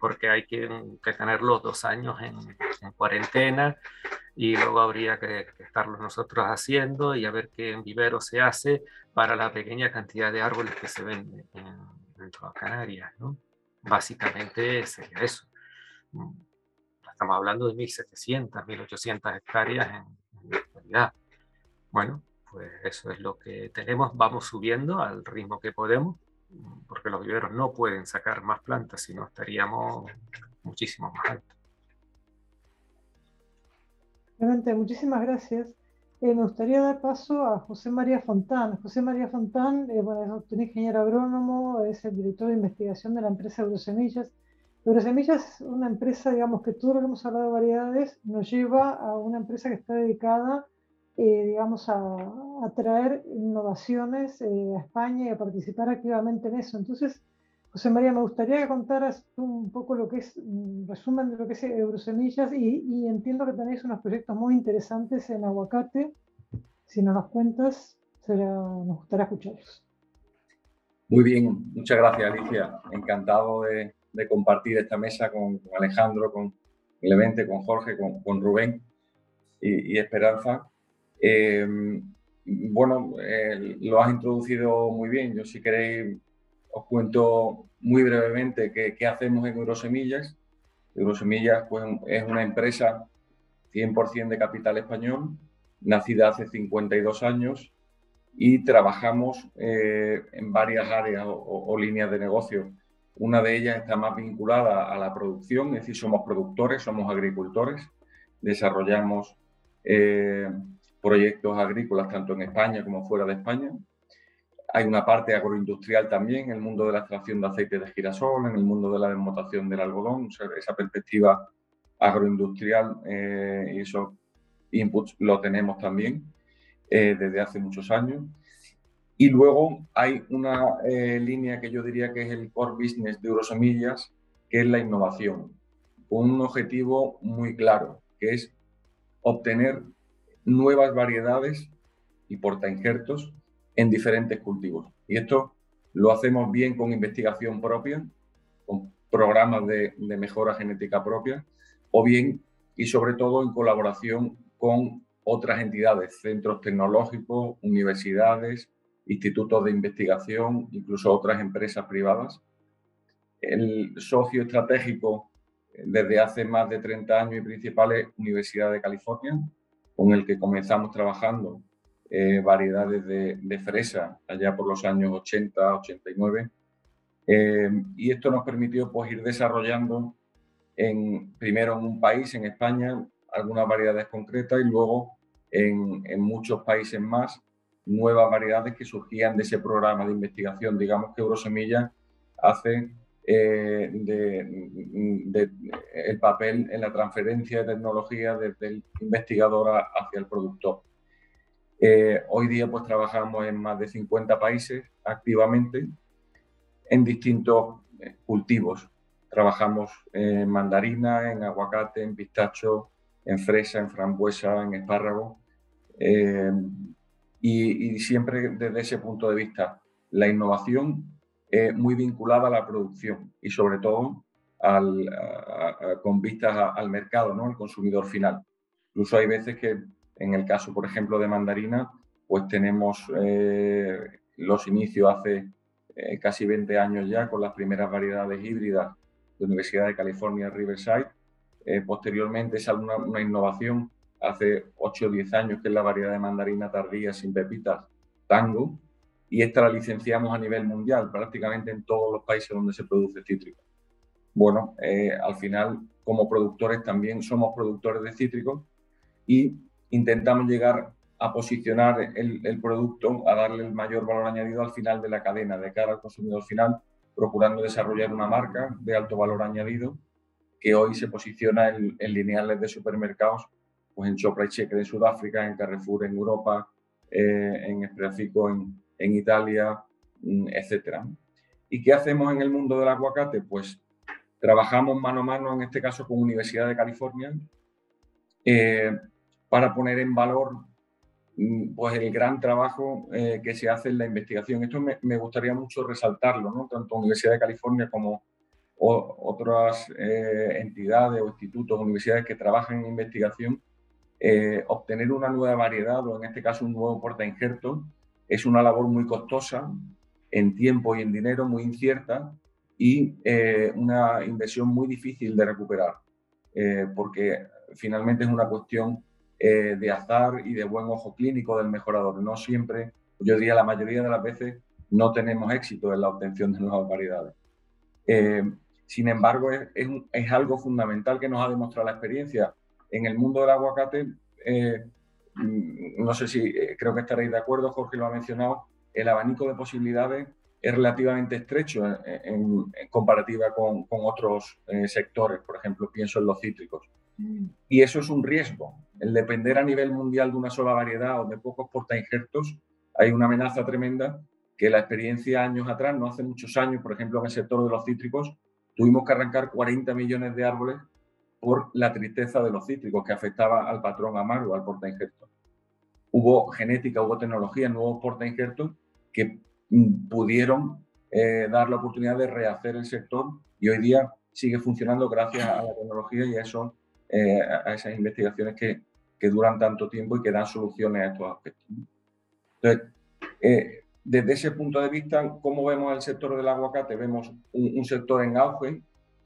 [SPEAKER 5] porque hay que, que tener los dos años en, cuarentena y luego habría que, estarlo nosotros haciendo y a ver qué en vivero se hace para la pequeña cantidad de árboles que se ven en, dentro de Canarias. ¿no? Básicamente sería eso. Estamos hablando de 1.700, 1.800 hectáreas en, la actualidad. Bueno, pues eso es lo que tenemos. Vamos subiendo al ritmo que podemos porque los viveros no pueden sacar más plantas, sino estaríamos muchísimo más altos.
[SPEAKER 1] Muchísimas gracias. Eh, me gustaría dar paso a José María Fontán. José María Fontán eh, es un ingeniero agrónomo, es el director de investigación de la empresa Eurosemillas. Eurosemillas es una empresa, digamos, que todo lo que hemos hablado de variedades nos lleva a una empresa que está dedicada eh, digamos, a, traer innovaciones eh, a España y a participar activamente en eso. Entonces, José María, me gustaría que contaras tú un poco lo que es, un resumen de lo que es Eurosemillas y, y entiendo que tenéis unos proyectos muy interesantes en aguacate. Si no nos cuentas, será, nos gustaría escucharlos.
[SPEAKER 6] Muy bien, muchas gracias Alicia. Encantado de, de compartir esta mesa con, con, Alejandro, con Clemente, con Jorge, con, con Rubén y, y Esperanza. Em, bueno, eh, lo has introducido muy bien. Yo si queréis os cuento muy brevemente qué, hacemos en Eurosemillas. Eurosemillas pues, es una empresa 100% de capital español, nacida hace 52 años y trabajamos eh, en varias áreas o, líneas de negocio. Una de ellas está más vinculada a la producción, es decir, somos productores, somos agricultores, desarrollamos eh, proyectos agrícolas tanto en España como fuera de España. Hay una parte agroindustrial también en el mundo de la extracción de aceite de girasol, en el mundo de la desmotación del algodón, esa perspectiva agroindustrial eh, y esos inputs lo tenemos también eh, desde hace muchos años. Y luego hay una eh, línea que yo diría que es el core business de Eurosemillas, que es la innovación, con un objetivo muy claro, que es obtener nuevas variedades y portainjertos en diferentes cultivos. Y esto lo hacemos bien con investigación propia, con programas de, mejora genética propia, o bien y sobre todo en colaboración con otras entidades, centros tecnológicos, universidades, institutos de investigación, incluso otras empresas privadas. El socio estratégico eh, desde hace más de 30 años y principal es Universidad de California, con el que comenzamos trabajando eh, variedades de, fresa allá por los años 80, 89. Eh, y esto nos permitió pues, ir desarrollando en, primero en un país, en España, algunas variedades concretas y luego en, en muchos países más nuevas variedades que surgían de ese programa de investigación. Digamos que Eurosemilla hace eh, de, el papel en la transferencia de tecnología desde el investigador hacia el productor. Eh, hoy día pues trabajamos en más de 50 países activamente en distintos eh, cultivos. Trabajamos en mandarina, en aguacate, en pistacho, en fresa, en frambuesa, en espárrago. y, y siempre desde ese punto de vista, la innovación eh, muy vinculada a la producción y sobre todo al, con vistas al mercado, ¿no? al consumidor final. Incluso hay veces que, en el caso, por ejemplo, de mandarina, pues tenemos eh, los inicios hace eh, casi 20 años ya con las primeras variedades híbridas de Universidad de California, Riverside, Eh, posteriormente sale una, una, innovación hace 8 o 10 años que es la variedad de mandarina tardía sin pepitas, Tango, y esta la licenciamos a nivel mundial, prácticamente en todos los países donde se produce cítrico. Bueno, eh, al final, como productores también somos productores de cítricos y intentamos llegar a posicionar el, el, producto, a darle el mayor valor añadido al final de la cadena, de cara al consumidor final, procurando desarrollar una marca de alto valor añadido que hoy se posiciona en, en lineales de supermercados, pues en Shoprite Cheque de Sudáfrica, en Carrefour en Europa, eh, en Espreafico en, en Italia, mm, etcétera. ¿Y qué hacemos en el mundo del aguacate? Pues trabajamos mano a mano, en este caso con Universidad de California, eh, para poner en valor mm, pues el gran trabajo eh, que se hace en la investigación. Esto me, gustaría mucho resaltarlo, tanto Universidad de California como otras eh, entidades o institutos, universidades que trabajan en investigación, obtener una nueva variedad o en este caso un nuevo porta injerto es una labor muy costosa en tiempo y en dinero, muy incierta y eh, una inversión muy difícil de recuperar, eh, porque finalmente es una cuestión eh, de azar y de buen ojo clínico del mejorador. No siempre, yo diría la mayoría de las veces, no tenemos éxito en la obtención de nuevas variedades. sin embargo, es, es, es, algo fundamental que nos ha demostrado la experiencia. En el mundo del aguacate, no sé si eh, creo que estaréis de acuerdo, Jorge lo ha mencionado, el abanico de posibilidades es relativamente estrecho en, comparativa con, otros eh, sectores, por ejemplo, pienso en los cítricos. Mm. Y eso es un riesgo. El depender a nivel mundial de una sola variedad o de pocos portainjertos, hay una amenaza tremenda que la experiencia años atrás, no hace muchos años, por ejemplo, en el sector de los cítricos, tuvimos que arrancar 40 millones de árboles por la tristeza de los cítricos que afectaba al patrón amargo, al porta injerto. Hubo genética, hubo tecnología, porta injertos que mm, pudieron eh, dar la oportunidad de rehacer el sector y hoy día sigue funcionando gracias a la tecnología y a, eso, eh, a esas investigaciones que, que, duran tanto tiempo y que dan soluciones a estos aspectos. Entonces, eh, desde ese punto de vista, ¿cómo vemos el sector del aguacate? Vemos un sector en auge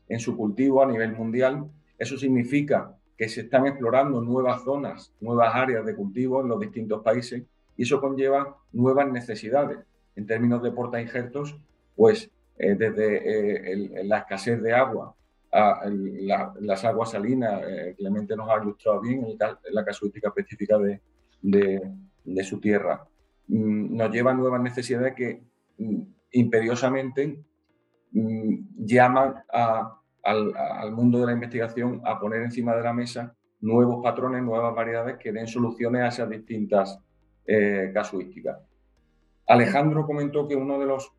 [SPEAKER 6] en su cultivo a nivel mundial, eso significa que se están explorando nuevas zonas, nuevas áreas de cultivo en los distintos países y eso conlleva nuevas necesidades. En términos de porta injertos, pues eh, desde eh, la escasez de agua a las aguas salinas, eh, Clemente nos ha ilustrado bien en, la casuística específica de, de, su tierra, mm, nos lleva a nuevas necesidades que mm, imperiosamente mm, llaman a al, mundo de la investigación a poner encima de la mesa nuevos patrones, nuevas variedades que den soluciones a esas distintas eh, casuísticas. Alejandro comentó que uno de los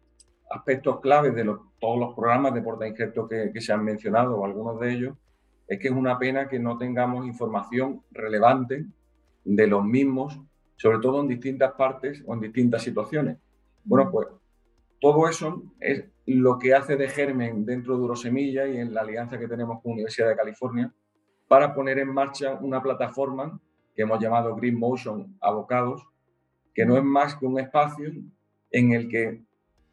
[SPEAKER 6] aspectos claves de todos los programas de porta injerto que, que, se han mencionado, o algunos de ellos, es que es una pena que no tengamos información relevante de los mismos, sobre todo en distintas partes o en distintas situaciones. Bueno, pues todo eso es lo que hace de germen dentro de Urosemilla y en la alianza que tenemos con la Universidad de California para poner en marcha una plataforma que hemos llamado Green Motion Abocados, que no es más que un espacio en el que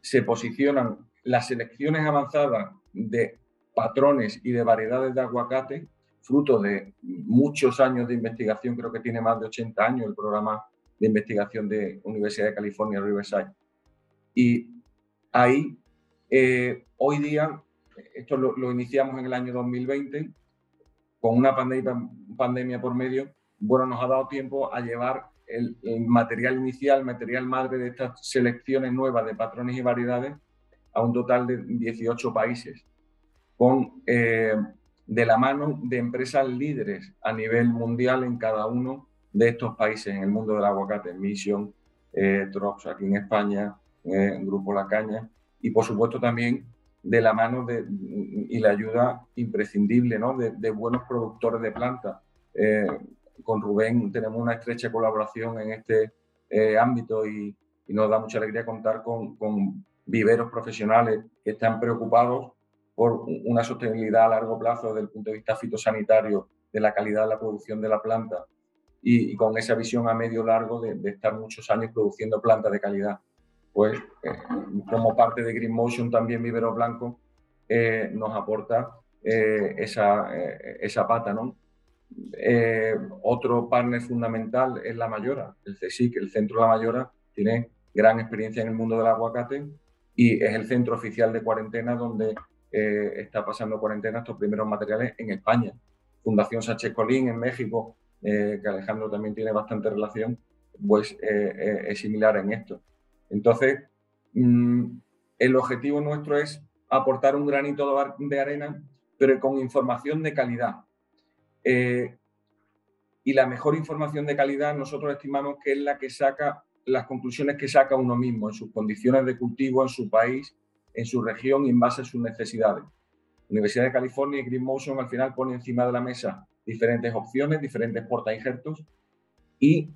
[SPEAKER 6] se posicionan las selecciones avanzadas de patrones y de variedades de aguacate, fruto de muchos años de investigación, creo que tiene más de 80 años el programa de investigación de Universidad de California, Riverside. Y ahí eh, hoy día, esto lo, iniciamos en el año 2020, con una pandemia, pandemia por medio, bueno, nos ha dado tiempo a llevar el, material inicial, material madre de estas selecciones nuevas de patrones y variedades a un total de 18 países, con, eh, de la mano de empresas líderes a nivel mundial en cada uno de estos países en el mundo del aguacate, Mission, eh, Trox aquí en España, eh, Grupo La Caña, y por supuesto también de la mano de, y la ayuda imprescindible ¿no? de, buenos productores de plantas. Eh, con Rubén tenemos una estrecha colaboración en este eh, ámbito y, nos da mucha alegría contar con, con, viveros profesionales que están preocupados por una sostenibilidad a largo plazo desde el punto de vista fitosanitario, de la calidad de la producción de la planta y, con esa visión a medio largo de, de estar muchos años produciendo plantas de calidad pues eh, como parte de Green Motion también Vivero Blanco eh, nos aporta esa, esa pata, ¿no? otro partner fundamental es La Mayora, el CSIC, el Centro La Mayora, tiene gran experiencia en el mundo del aguacate y es el centro oficial de cuarentena donde está pasando cuarentena estos primeros materiales en España. Fundación Sánchez Colín en México, que Alejandro también tiene bastante relación, pues es similar en esto. Entonces, mm, el objetivo nuestro es aportar un granito de arena, pero con información de calidad. Eh, y la mejor información de calidad nosotros estimamos que es la que saca las conclusiones que saca uno mismo en sus condiciones de cultivo, en su país, en su región y en base a sus necesidades. Universidad de California y Green Motion al final pone encima de la mesa diferentes opciones, diferentes porta injertos y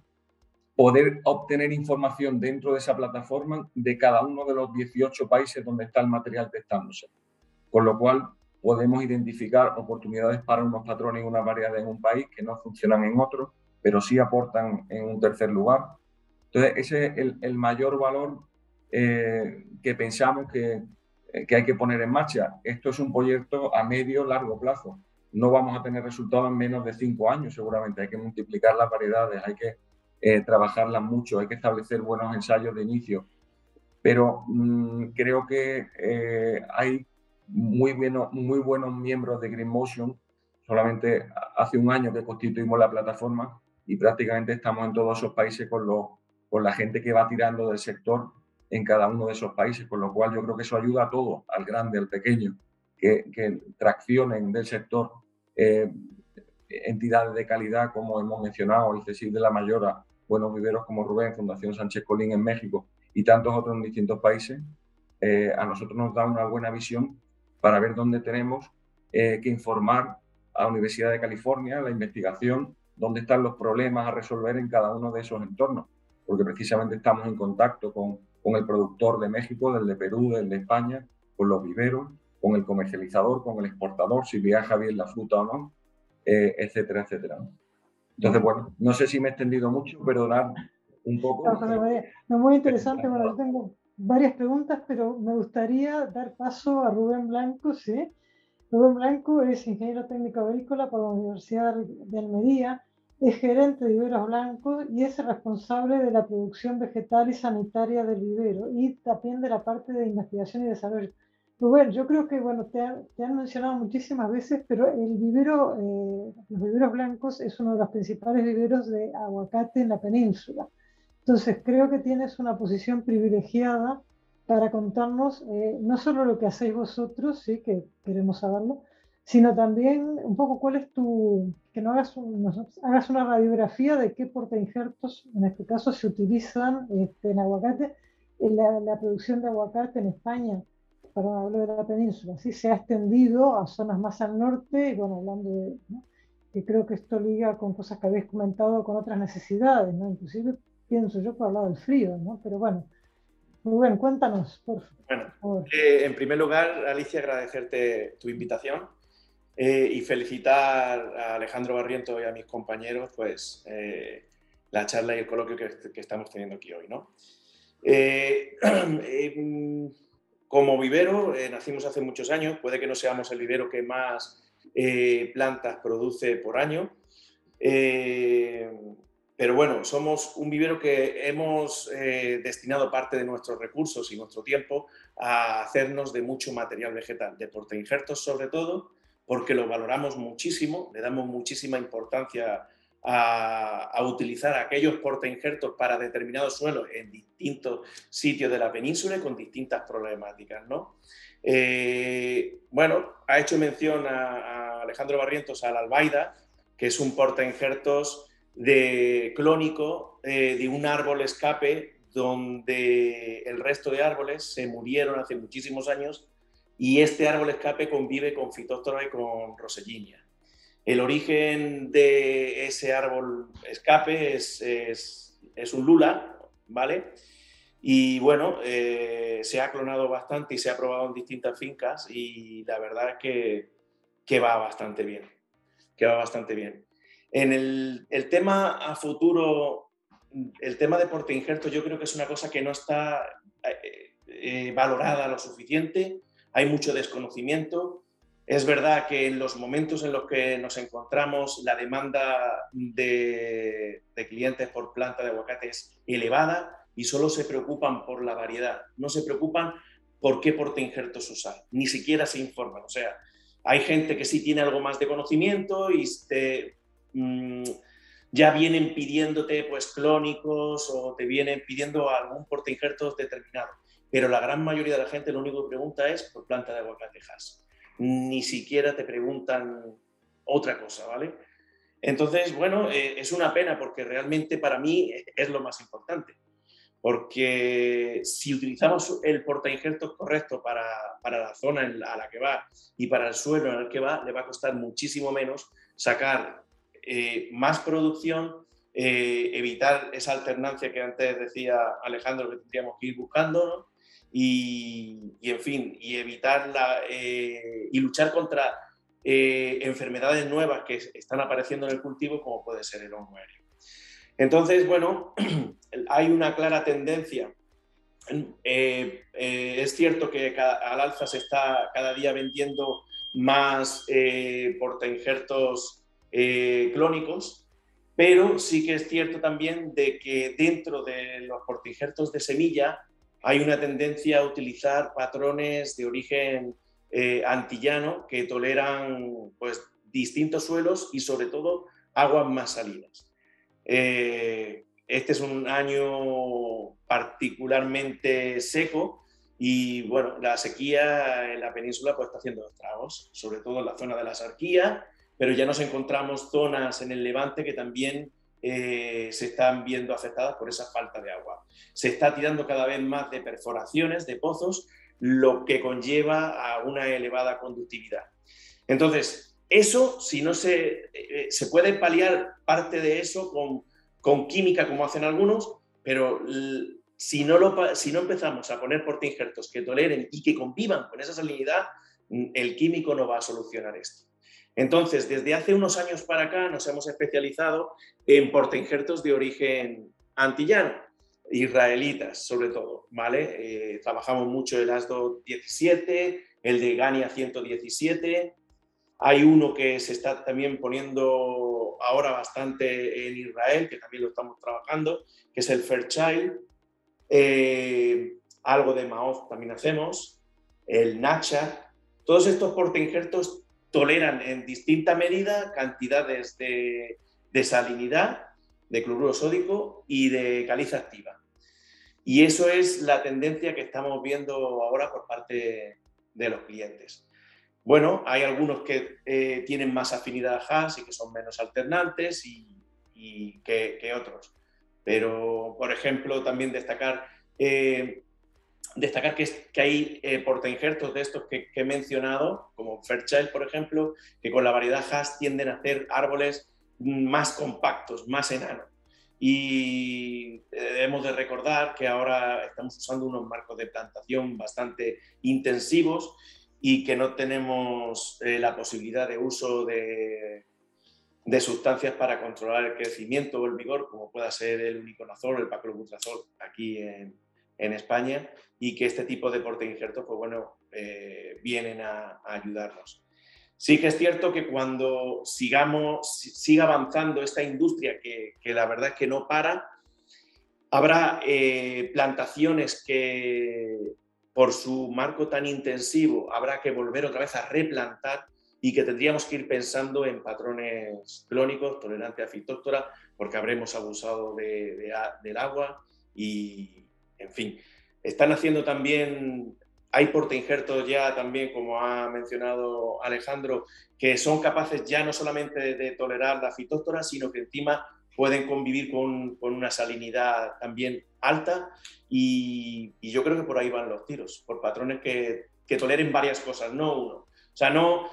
[SPEAKER 6] poder obtener información dentro de esa plataforma de cada uno de los 18 países donde está el material testándose. Con lo cual, podemos identificar oportunidades para unos patrones y unas variedades en un país que no funcionan en otro, pero sí aportan en un tercer lugar. Entonces, ese es el, mayor valor eh, que pensamos que, que hay que poner en marcha. Esto es un proyecto a medio, largo plazo. No vamos a tener resultados en menos de cinco años, seguramente. Hay que multiplicar las variedades, hay que eh, trabajarlas mucho, hay que establecer buenos ensayos de inicio. Pero mm, creo que eh, hay muy, muy buenos miembros de Green Motion. Solamente hace un año que constituimos la plataforma y prácticamente estamos en todos esos países con, con la gente que va tirando del sector en cada uno de esos países, con lo cual yo creo que eso ayuda a todo, al grande, al pequeño, que, que traccionen del sector eh, entidades de calidad, como hemos mencionado, el CSIC de la Mayora, buenos viveros como Rubén, Fundación Sánchez Colín en México y tantos otros en distintos países, eh, a nosotros nos da una buena visión para ver dónde tenemos eh, que informar a la Universidad de California, la investigación, dónde están los problemas a resolver en cada uno de esos entornos, porque precisamente estamos en contacto con, con el productor de México, del de Perú, del de España, con los viveros, con el comercializador, con el exportador, si viaja bien la fruta o no, eh, etcétera, etcétera. Entonces, bueno, no sé si me he extendido mucho, pero dar un poco.
[SPEAKER 1] No, muy interesante. Bueno, yo tengo varias preguntas, pero me gustaría dar paso a Rubén Blanco, ¿sí? Rubén Blanco es ingeniero técnico agrícola por la Universidad de Almería, es gerente de viveros blancos y es responsable de la producción vegetal y sanitaria del vivero y también de la parte de investigación y desarrollo. Rubén, yo creo que, bueno, te, han mencionado muchísimas veces, pero el vivero, eh, los viveros blancos es uno de los principales viveros de aguacate en la península. Entonces, creo que tienes una posición privilegiada para contarnos eh, no solo lo que hacéis vosotros, sí, que queremos saberlo, sino también un poco cuál es tu, que no hagas, hagas una radiografía de qué portainjertos, en este caso, se utilizan este, en aguacate, en la, la producción de aguacate en España para hablar de la península, ¿sí? se ha extendido a zonas más al norte, bueno, hablando de, que creo que esto liga con cosas que habéis comentado con otras necesidades, ¿no? inclusive pienso yo por hablar del frío, ¿no? pero bueno, Rubén, cuéntanos, por
[SPEAKER 7] Bueno, eh, en primer lugar, Alicia, agradecerte tu invitación eh, y felicitar a Alejandro Barriento y a mis compañeros, pues, eh, la charla y el coloquio que, que, estamos teniendo aquí hoy, ¿no? Como vivero, eh, nacimos hace muchos años, puede que no seamos el vivero que más eh, plantas produce por año, eh, pero bueno, somos un vivero que hemos destinado parte de nuestros recursos y nuestro tiempo a hacernos de mucho material vegetal, de injertos sobre todo, porque lo valoramos muchísimo, le damos muchísima importancia a, utilizar aquellos portainjertos para determinados suelos en distintos sitios de la península y con distintas problemáticas. ¿no? Eh, bueno, ha hecho mención a, Alejandro Barrientos al albaida, que es un portainjertos de clónico eh, de un árbol escape donde el resto de árboles se murieron hace muchísimos años y este árbol escape convive con fitóctora y con rosellinia. El origen de ese árbol escape es, un lula, ¿vale? Y bueno, eh, se ha clonado bastante y se ha probado en distintas fincas y la verdad es que, que va bastante bien, que va bastante bien. En el, el, tema a futuro, el tema de porte injerto yo creo que es una cosa que no está eh, eh, valorada lo suficiente, hay mucho desconocimiento Es verdad que en los momentos en los que nos encontramos la demanda de, clientes por planta de aguacate es elevada y solo se preocupan por la variedad, no se preocupan por qué porte injertos usar, ni siquiera se informan. O sea, hay gente que sí tiene algo más de conocimiento y mm, ya vienen pidiéndote pues clónicos o te vienen pidiendo algún porte injertos determinado. Pero la gran mayoría de la gente lo único que pregunta es por planta de aguacate ni siquiera te preguntan otra cosa, ¿vale? Entonces, bueno, eh, es una pena porque realmente para mí es lo más importante. Porque si utilizamos el porta injertos correcto para, la zona a la que va y para el suelo en el que va, le va a costar muchísimo menos sacar eh, más producción, eh, evitar esa alternancia que antes decía Alejandro que tendríamos que ir buscando, ¿no? Y, en fin, y evitar la, eh, y luchar contra eh, enfermedades nuevas que están apareciendo en el cultivo, como puede ser el hongo aéreo. Entonces, bueno, hay una clara tendencia. Eh, es cierto que al alza se está cada día vendiendo más portainjertos clónicos, pero sí que es cierto también de que dentro de los portainjertos de semilla hay una tendencia a utilizar patrones de origen eh, antillano que toleran pues, distintos suelos y sobre todo aguas más salinas. Eh, este es un año particularmente seco y bueno, la sequía en la península pues, está haciendo estragos, sobre todo en la zona de la Sarquía, pero ya nos encontramos zonas en el Levante que también eh, se están viendo afectadas por esa falta de agua. Se está tirando cada vez más de perforaciones, de pozos, lo que conlleva a una elevada conductividad. Entonces, eso, si no se, eh, se puede paliar parte de eso con, con química, como hacen algunos, pero si no, lo, si no empezamos a poner portinjertos que toleren y que convivan con esa salinidad, el químico no va a solucionar esto. Entonces, desde hace unos años para acá nos hemos especializado en portainjertos de origen antillano, israelitas sobre todo, ¿vale? Eh, trabajamos mucho el ASDO 17, el de Gania 117, hay uno que se está también poniendo ahora bastante en Israel, que también lo estamos trabajando, que es el Fairchild, eh, algo de Maoz también hacemos, el Nacha, todos estos portainjertos toleran en distinta medida cantidades de, salinidad, de cloruro sódico y de caliza activa. Y eso es la tendencia que estamos viendo ahora por parte de los clientes. Bueno, hay algunos que eh, tienen más afinidad a Haas y que son menos alternantes y, que, otros. Pero, por ejemplo, también destacar eh, destacar que, que hay eh, portainjertos de estos que, he mencionado, como Fairchild, por ejemplo, que con la variedad Haas tienden a hacer árboles más compactos, más enanos. Y eh, debemos de recordar que ahora estamos usando unos marcos de plantación bastante intensivos y que no tenemos eh, la posibilidad de uso de, de, sustancias para controlar el crecimiento o el vigor, como pueda ser el uniconazol o el paclobutrazol aquí en, en España y que este tipo de porte injertos, pues bueno, eh, vienen a, ayudarnos. Sí que es cierto que cuando sigamos, siga avanzando esta industria, que, la verdad es que no para, habrá eh, plantaciones que por su marco tan intensivo habrá que volver otra vez a replantar y que tendríamos que ir pensando en patrones clónicos tolerantes a fitóctora porque habremos abusado del agua y, en fin, están haciendo también, hay injertos ya también, como ha mencionado Alejandro, que son capaces ya no solamente de, tolerar la fitóctora, sino que encima pueden convivir con, una salinidad también alta y, yo creo que por ahí van los tiros, por patrones que, toleren varias cosas, no uno. O sea, no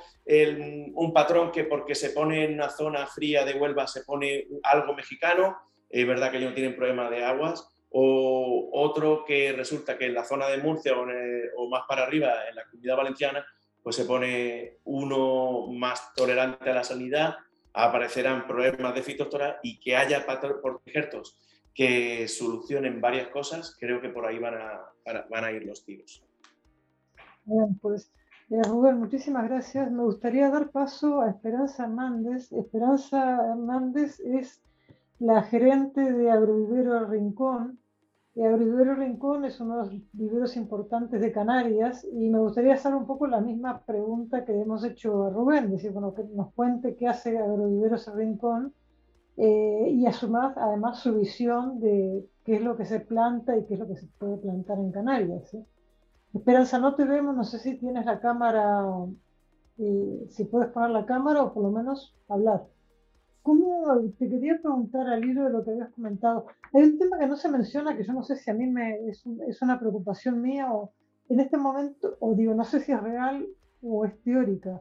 [SPEAKER 7] un patrón que porque se pone en una zona fría de Huelva se pone algo mexicano, es verdad que ellos no tienen problema de aguas, o otro que resulta que en la zona de Murcia o, más para arriba, en la comunidad valenciana, pues se pone uno más tolerante a la sanidad, aparecerán problemas de fitostora y que haya proyectos que solucionen varias cosas, creo que por ahí van a, van a ir los tiros.
[SPEAKER 1] Bien, pues Eh, Rubén, muchísimas gracias. Me gustaría dar paso a Esperanza Hernández. Esperanza Hernández es la gerente de Agrovivero Rincón. Agrovivero Rincón es uno de los viveros importantes de Canarias y me gustaría hacer un poco la misma pregunta que hemos hecho a Rubén, decir, bueno, que nos cuente qué hace Agroviveros Rincón eh, y asumar además su visión de qué es lo que se planta y qué es lo que se puede plantar en Canarias. Esperanza, no te vemos, no sé si tienes la cámara, eh, si puedes poner la cámara o por lo menos hablar. ¿Cómo te quería preguntar al hilo de lo que habías comentado? Hay un tema que no se menciona, que yo no sé si a mí me, es, es una preocupación mía o en este momento, o digo, no sé si es real o es teórica.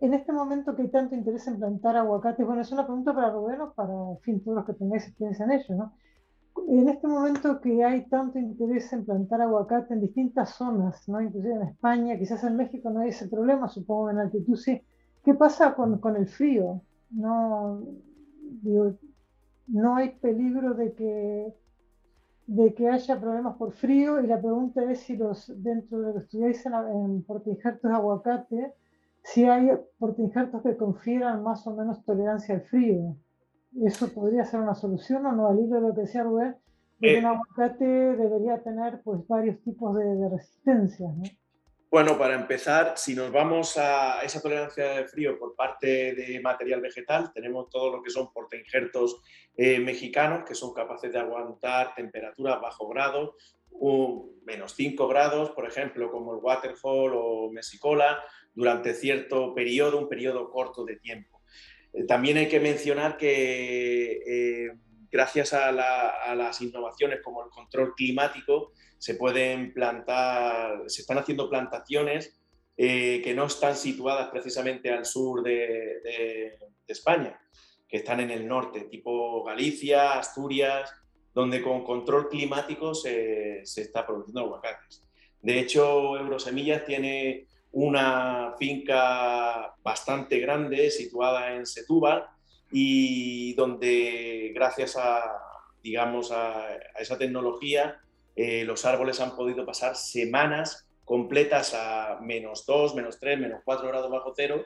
[SPEAKER 1] En este momento que hay tanto interés en plantar aguacates, bueno, es una pregunta para Rubén o para, en fin, todos los que tengáis experiencia en ello, ¿no? en este momento que hay tanto interés en plantar aguacate en distintas zonas, ¿no? inclusive en España, quizás en México no hay ese problema, supongo en altitud sí. ¿Qué pasa con, con el frío? No, no hay peligro de que, de que haya problemas por frío y la pregunta es si los, dentro de lo que estudiáis en, en portinjertos de aguacate, si hay portinjertos que confieran más o menos tolerancia al frío eso podría ser una solución o no, al hilo de lo que decía Rubén, eh, un aguacate debería tener pues varios tipos de, resistencias. ¿no?
[SPEAKER 7] Bueno, para empezar, si nos vamos a esa tolerancia de frío por parte de material vegetal, tenemos todo lo que son portainjertos eh, mexicanos que son capaces de aguantar temperaturas bajo grado, menos 5 grados, por ejemplo, como el Waterfall o Mesicola, durante cierto periodo, un periodo corto de tiempo. Eh, también hay que mencionar que eh, gracias a, las innovaciones como el control climático se pueden plantar, se están haciendo plantaciones eh, que no están situadas precisamente al sur de, España, que están en el norte, tipo Galicia, Asturias, donde con control climático se, se está produciendo aguacates. De hecho, Eurosemillas tiene una finca bastante grande situada en Setúbal y donde gracias a, digamos, a, esa tecnología eh, los árboles han podido pasar semanas completas a menos 2, menos 3, menos 4 grados bajo cero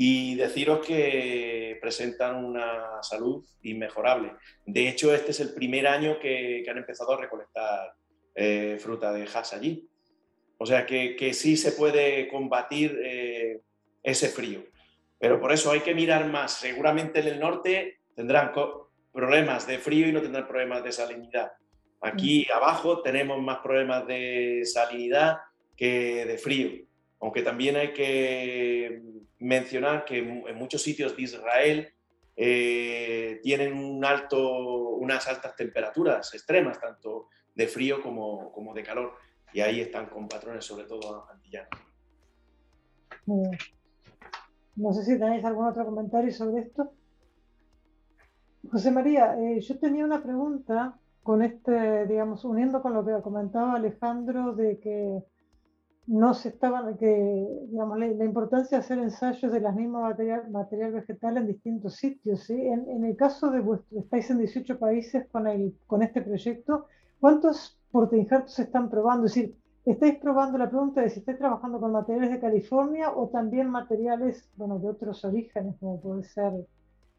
[SPEAKER 7] y deciros que presentan una salud inmejorable. De hecho, este es el primer año que, han empezado a recolectar eh, fruta de Hass allí. O sea que, que sí se puede combatir eh, ese frío. Pero por eso hay que mirar más. Seguramente en el norte tendrán problemas de frío y no tendrán problemas de salinidad. Aquí mm. abajo tenemos más problemas de salinidad que de frío. Aunque también hay que mencionar que en muchos sitios de Israel eh, tienen un alto, unas altas temperaturas extremas, tanto de frío como, como de calor y ahí están con patrones sobre todo antillanos.
[SPEAKER 1] No sé si tenéis algún otro comentario sobre esto. José María, eh, yo tenía una pregunta con este, digamos, uniendo con lo que comentaba Alejandro de que no se estaban, que, digamos, la, importancia de hacer ensayos de las mismas material, material vegetal en distintos sitios. En, el caso de vuestro, estáis en 18 países con, este proyecto, ¿cuántos injertos se están probando? Es decir, ¿estáis probando la pregunta de si estáis trabajando con materiales de California o también materiales, bueno, de otros orígenes, como puede ser,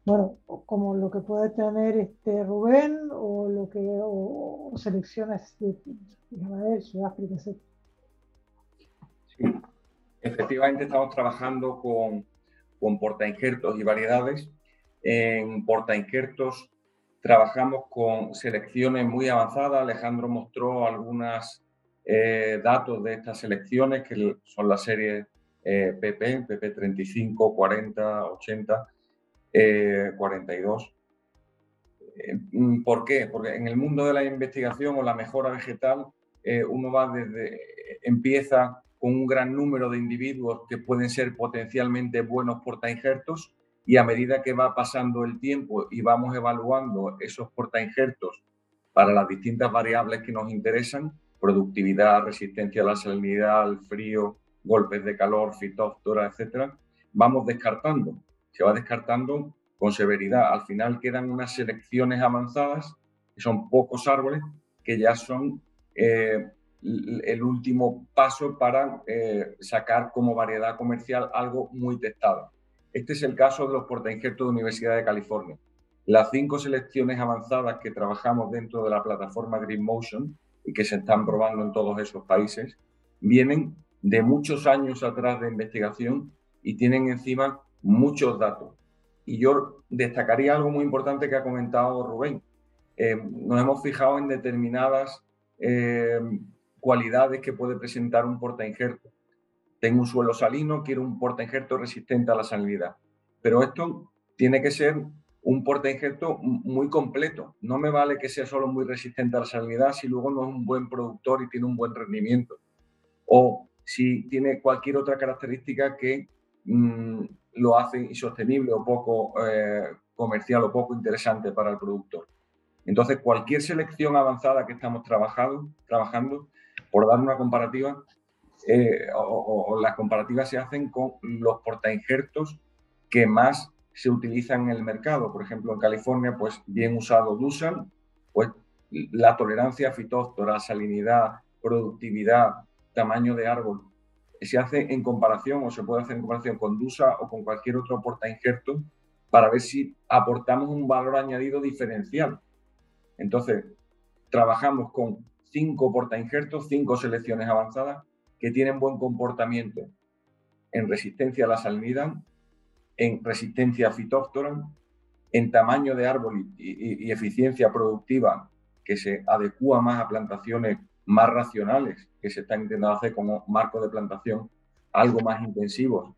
[SPEAKER 1] bueno, como lo que puede tener este Rubén o lo que, o, selecciones de, Sudáfrica, etc.
[SPEAKER 6] Sí, efectivamente estamos trabajando con, con portainjertos y variedades. En portainjertos Trabajamos con selecciones muy avanzadas. Alejandro mostró algunos eh, datos de estas selecciones, que son las series PP, PP 35, 40, 80, 42. ¿Por qué? Porque en el mundo de la investigación o la mejora vegetal, eh, uno va desde, empieza con un gran número de individuos que pueden ser potencialmente buenos portainjertos y a medida que va pasando el tiempo y vamos evaluando esos portainjertos para las distintas variables que nos interesan, productividad, resistencia a la salinidad, al frío, golpes de calor, fitóftora, etcétera, vamos descartando. Se va descartando con severidad. Al final quedan unas selecciones avanzadas, que son pocos árboles, que ya son eh, el último paso para eh, sacar como variedad comercial algo muy testado. Este es el caso de los portainjertos de Universidad de California. Las cinco selecciones avanzadas que trabajamos dentro de la plataforma Green Motion y que se están probando en todos esos países vienen de muchos años atrás de investigación y tienen encima muchos datos. Y yo destacaría algo muy importante que ha comentado Rubén. Eh, nos hemos fijado en determinadas eh, cualidades que puede presentar un porta injerto. Tengo un suelo salino, quiero un porta injerto resistente a la salinidad. Pero esto tiene que ser un porta injerto muy completo. No me vale que sea solo muy resistente a la salinidad si luego no es un buen productor y tiene un buen rendimiento. O si tiene cualquier otra característica que mm, lo hace insostenible o poco eh, comercial o poco interesante para el productor. Entonces, cualquier selección avanzada que estamos trabajando, por dar una comparativa, eh, o, las comparativas se hacen con los portainjertos que más se utilizan en el mercado. Por ejemplo, en California, pues bien usado Dusan, pues la tolerancia a salinidad, productividad, tamaño de árbol, se hace en comparación o se puede hacer en comparación con DUSA o con cualquier otro portainjerto para ver si aportamos un valor añadido diferencial. Entonces, trabajamos con cinco portainjertos, cinco selecciones avanzadas que tienen buen comportamiento en resistencia a la salinidad, en resistencia a en tamaño de árbol y, eficiencia productiva que se adecua más a plantaciones más racionales que se están intentando hacer como marco de plantación algo más intensivos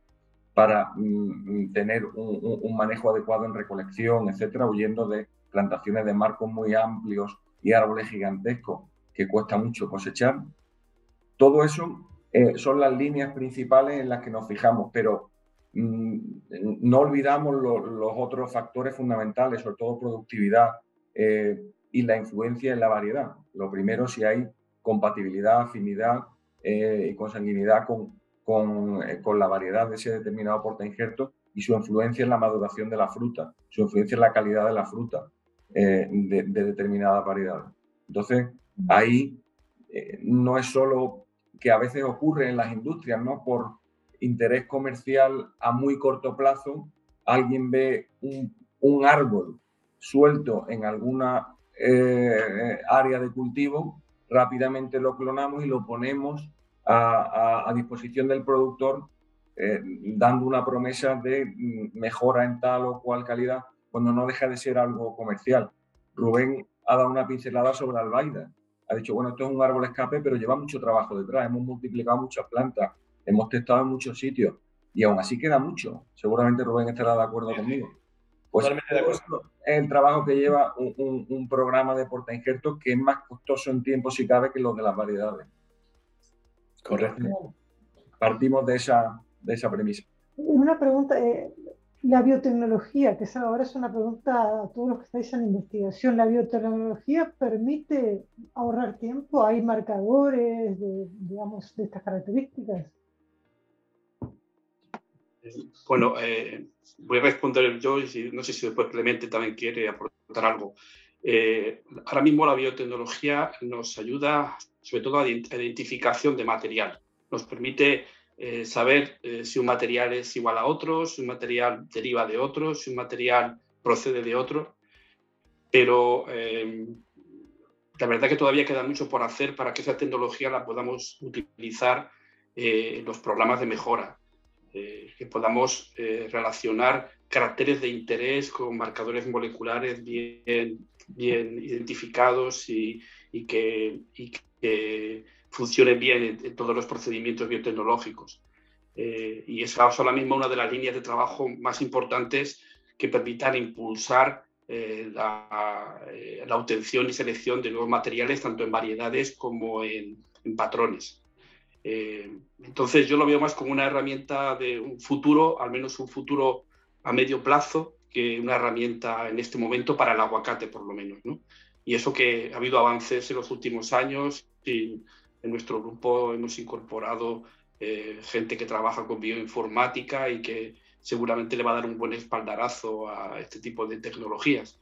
[SPEAKER 6] para mm, tener un, manejo adecuado en recolección, etcétera, huyendo de plantaciones de marcos muy amplios y árboles gigantescos que cuesta mucho cosechar. Todo eso eh, son las líneas principales en las que nos fijamos, pero mm, no olvidamos los otros factores fundamentales, sobre todo productividad eh, y la influencia en la variedad. Lo primero, si hay compatibilidad, afinidad eh, y consanguinidad con, con, con, la variedad de ese determinado porta injerto y su influencia en la maduración de la fruta, su influencia en la calidad de la fruta de, de determinadas. Entonces, Ahí eh, no es solo que a veces ocurre en las industrias, ¿no? Por interés comercial a muy corto plazo, alguien ve un, árbol suelto en alguna eh, área de cultivo, rápidamente lo clonamos y lo ponemos a, disposición del productor, eh, dando una promesa de mm, mejora en tal o cual calidad, cuando no deja de ser algo comercial. Rubén ha dado una pincelada sobre Albaida ha dicho, bueno, esto es un árbol escape, pero lleva mucho trabajo detrás, hemos multiplicado muchas plantas, hemos testado en muchos sitios y aún así queda mucho. Seguramente Rubén estará de acuerdo conmigo. Pues Totalmente de acuerdo. es el trabajo que lleva un, programa de porta injertos que es más costoso en tiempo, si cabe, que los de las variedades.
[SPEAKER 7] Correcto.
[SPEAKER 6] Partimos de esa, de esa premisa.
[SPEAKER 1] Una pregunta, eh, la biotecnología, que ahora es una pregunta a todos los que estáis en investigación, ¿la biotecnología permite ahorrar tiempo? ¿Hay marcadores de, digamos, de estas características?
[SPEAKER 4] Bueno, eh, voy a responder yo y no sé si después Clemente también quiere aportar algo. Eh, ahora mismo la biotecnología nos ayuda sobre todo a la identificación de material. Nos permite eh, saber si un material es igual a otro, si un material deriva de otro, si un material procede de otro. Pero la verdad que todavía queda mucho por hacer para que esa tecnología la podamos utilizar en los programas de mejora, que podamos relacionar caracteres de interés con marcadores moleculares bien, bien identificados y, que, y que funcione bien en, todos los procedimientos biotecnológicos. Eh, y es ahora mismo una de las líneas de trabajo más importantes que permitan impulsar eh, eh, la, obtención y selección de nuevos materiales, tanto en variedades como en, patrones. Entonces yo lo veo más como una herramienta de un futuro, al menos un futuro a medio plazo, que una herramienta en este momento para el aguacate, por lo menos. Y eso que ha habido avances en los últimos años y en nuestro grupo hemos incorporado eh, gente que trabaja con bioinformática y que seguramente le va a dar un buen espaldarazo a este tipo de tecnologías.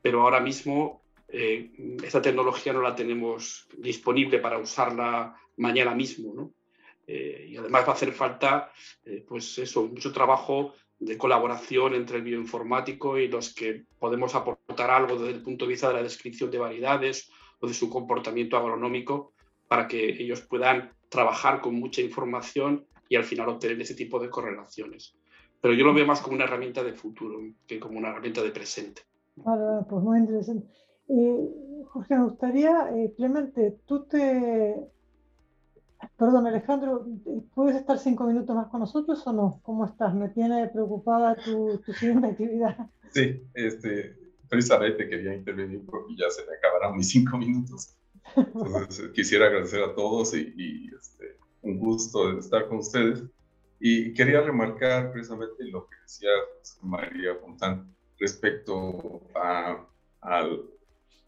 [SPEAKER 4] Pero ahora mismo eh, esta tecnología no la tenemos disponible para usarla mañana mismo, ¿no? Eh, y además va a hacer falta, eh, pues eso, mucho trabajo de colaboración entre el bioinformático y los que podemos aportar algo desde el punto de vista de la descripción de variedades o de su comportamiento agronómico para que ellos puedan trabajar con mucha información y al final obtener ese tipo de correlaciones. Pero yo lo veo más como una herramienta de futuro que como una herramienta de presente.
[SPEAKER 1] Vale, pues muy interesante. Jorge, me gustaría, eh, Clemente, tú te... Perdón, Alejandro, ¿puedes estar cinco minutos más con nosotros o no? ¿Cómo estás? Me tiene preocupada tu, tu siguiente actividad.
[SPEAKER 2] Sí, este, precisamente quería intervenir porque ya se me acabarán mis cinco minutos. Entonces, quisiera agradecer a todos y, y este, un gusto estar con ustedes. Y quería remarcar precisamente lo que decía María Fontán respecto a, al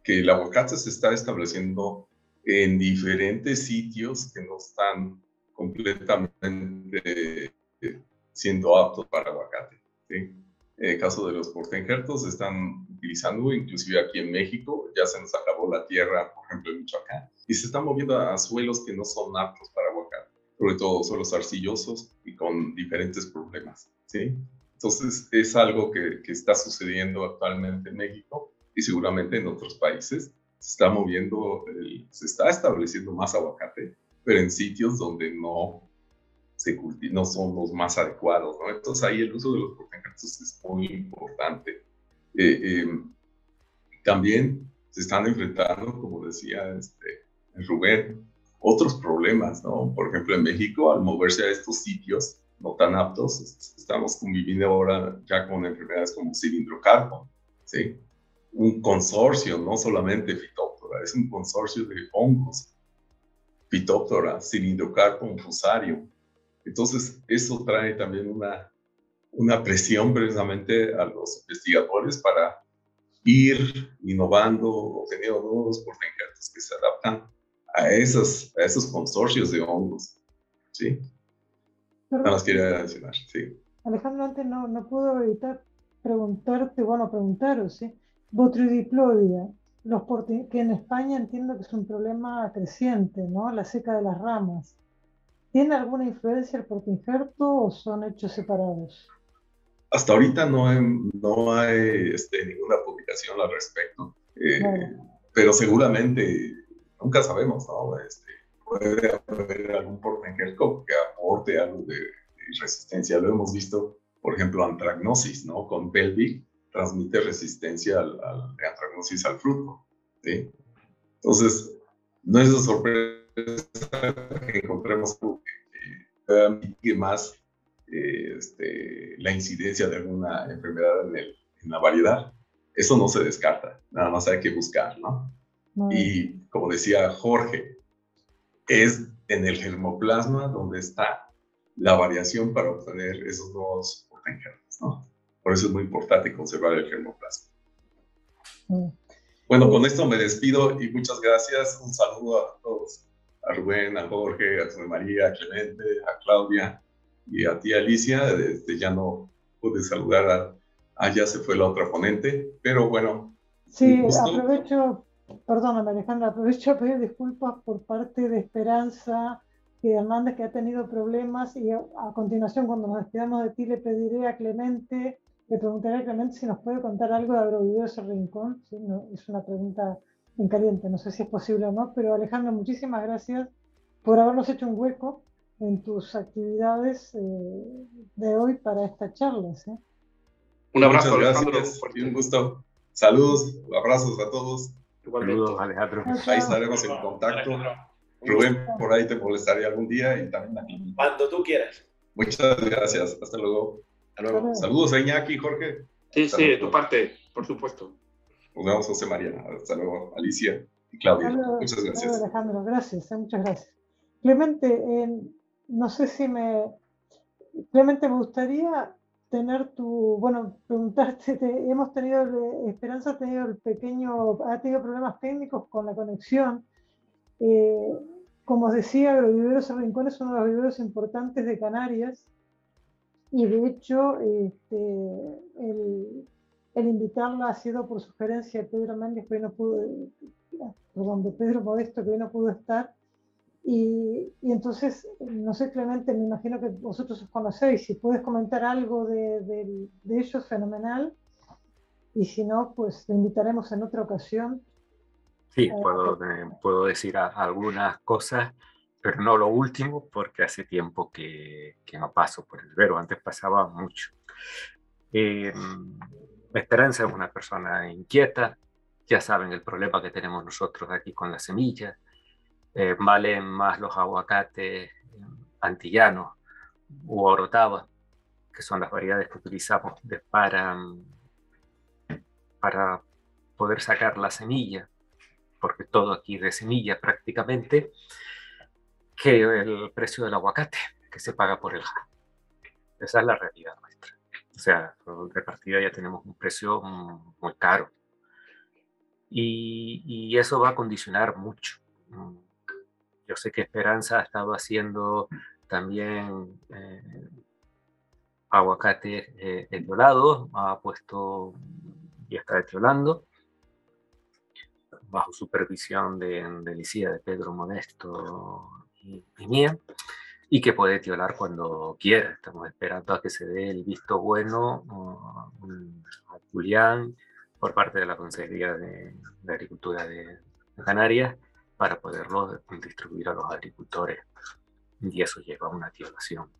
[SPEAKER 2] que el aguacate se está estableciendo en diferentes sitios que no están completamente siendo aptos para aguacate. En el caso de los portenjertos, están utilizando, inclusive aquí en México, ya se nos acabó la tierra, por ejemplo, en Michoacán, y se están moviendo a suelos que no son aptos para aguacate, sobre todo suelos arcillosos y con diferentes problemas. ¿sí? Entonces, es algo que, que está sucediendo actualmente en México y seguramente en otros países se está moviendo, se está estableciendo más aguacate, pero en sitios donde no se no son los más adecuados, ¿no? Entonces ahí el uso de los portencatos es muy importante. Eh, eh, también se están enfrentando, como decía este, Rubén, otros problemas, ¿no? Por ejemplo, en México, al moverse a estos sitios no tan aptos, estamos conviviendo ahora ya con enfermedades como cilindrocarpo, ¿sí? Un consorcio, no solamente Phytophthora, es un consorcio de hongos, Phytophthora, Cilindocarpum fusario. Entonces, eso trae también una, una presión precisamente a los investigadores para ir innovando, obteniendo nuevos portencatos que se adaptan a esos, a esos consorcios de hongos. ¿Sí? Nada más quería mencionar, sí.
[SPEAKER 1] Alejandro, antes no, no puedo evitar preguntarte, bueno, preguntaros, ¿sí? Botryoplodia, los que en España entiendo que es un problema creciente, ¿no? La seca de las ramas. ¿Tiene alguna influencia el portingerto o son hechos separados?
[SPEAKER 2] Hasta ahorita no hay, no hay este, ninguna publicación al respecto, eh, pero seguramente nunca sabemos, ¿no? Este, puede haber algún portingerto que aporte algo de, resistencia. Lo hemos visto, por ejemplo, antragnosis, ¿no? Con Pelvic, transmite resistencia al, al antragnosis al fruto. ¿sí? Entonces, no es de sorpresa que encontremos que, que más eh, este, la incidencia de alguna enfermedad en, el, en, la variedad. Eso no se descarta, nada más hay que buscar, ¿no? Y como decía Jorge, es en el germoplasma donde está la variación para obtener esos nuevos potenciales, ¿no? Por eso es muy importante conservar el germoplasma. Mm. Bueno, con esto me despido y muchas gracias. Un saludo a todos, a Rubén, a Jorge, a José María, a Clemente, a Claudia y a ti, Alicia. Este, ya no pude saludar a, allá se fue la otra ponente, pero bueno.
[SPEAKER 1] Sí, aprovecho, perdóname Alejandra, aprovecho a pedir disculpas por parte de Esperanza que Hernández que ha tenido problemas y a, a continuación cuando nos despidamos de ti le pediré a Clemente le preguntaré a Clemente si nos puede contar algo de Agroviveros El Rincón. ¿sí? es una pregunta en caliente, no sé si es posible o no, pero Alejandro, muchísimas gracias por habernos hecho un hueco en tus actividades eh, de hoy para esta charla. ¿sí?
[SPEAKER 2] Un abrazo, Alejandro. un gusto. Saludos, abrazos a todos.
[SPEAKER 5] Saludos, Alejandro.
[SPEAKER 2] Ahí estaremos en contacto. Rubén, por ahí te molestaré algún día y también aquí.
[SPEAKER 7] Cuando tú quieras.
[SPEAKER 2] Muchas gracias. Hasta luego. Saludos a Iñaki, Jorge.
[SPEAKER 4] Sí, sí, de tu parte, por supuesto.
[SPEAKER 2] Nos vemos, José María. Hasta luego, Alicia y Claudia. muchas gracias.
[SPEAKER 1] Alejandro, gracias, eh, muchas gracias. Clemente, no sé si me... Clemente, me gustaría tener tu, bueno, preguntarte, hemos tenido, Esperanza ha tenido el pequeño, ha tenido problemas técnicos con la conexión. Eh, como os decía, Agroviveros Rincón es uno de los viveros importantes de Canarias y de hecho, este, el invitarla ha sido por sugerencia de Pedro Méndez, que hoy no pudo, perdón, de Pedro Modesto, que hoy no pudo estar. Y, y, entonces, no sé, Clemente, me imagino que vosotros os conocéis, si puedes comentar algo de, de, de ellos, fenomenal. Y si no, pues te invitaremos en otra ocasión.
[SPEAKER 5] Sí, eh, puedo, eh, puedo decir a, algunas cosas, pero no lo último, porque hace tiempo que, que no paso por el vero, antes pasaba mucho. Eh, Esperanza es una persona inquieta, ya saben el problema que tenemos nosotros aquí con las semillas, eh, valen más los aguacates antillanos u orotava, que son las variedades que utilizamos para, para poder sacar la semilla, porque todo aquí de semilla prácticamente, que el precio del aguacate que se paga por el ja. Esa es la realidad nuestra. O sea, de partida ya tenemos un precio muy caro. Y, y, eso va a condicionar mucho. Mm, yo sé que Esperanza ha estado haciendo también eh, aguacate eh, ha puesto y está etiolando bajo supervisión de, de de Pedro Modesto y, que puede tiolar cuando quiera. Estamos esperando a que se dé el visto bueno a Julián por parte de la Consejería de, Agricultura de, Canarias para poderlo distribuir a los agricultores. Y eso lleva a una tiolación.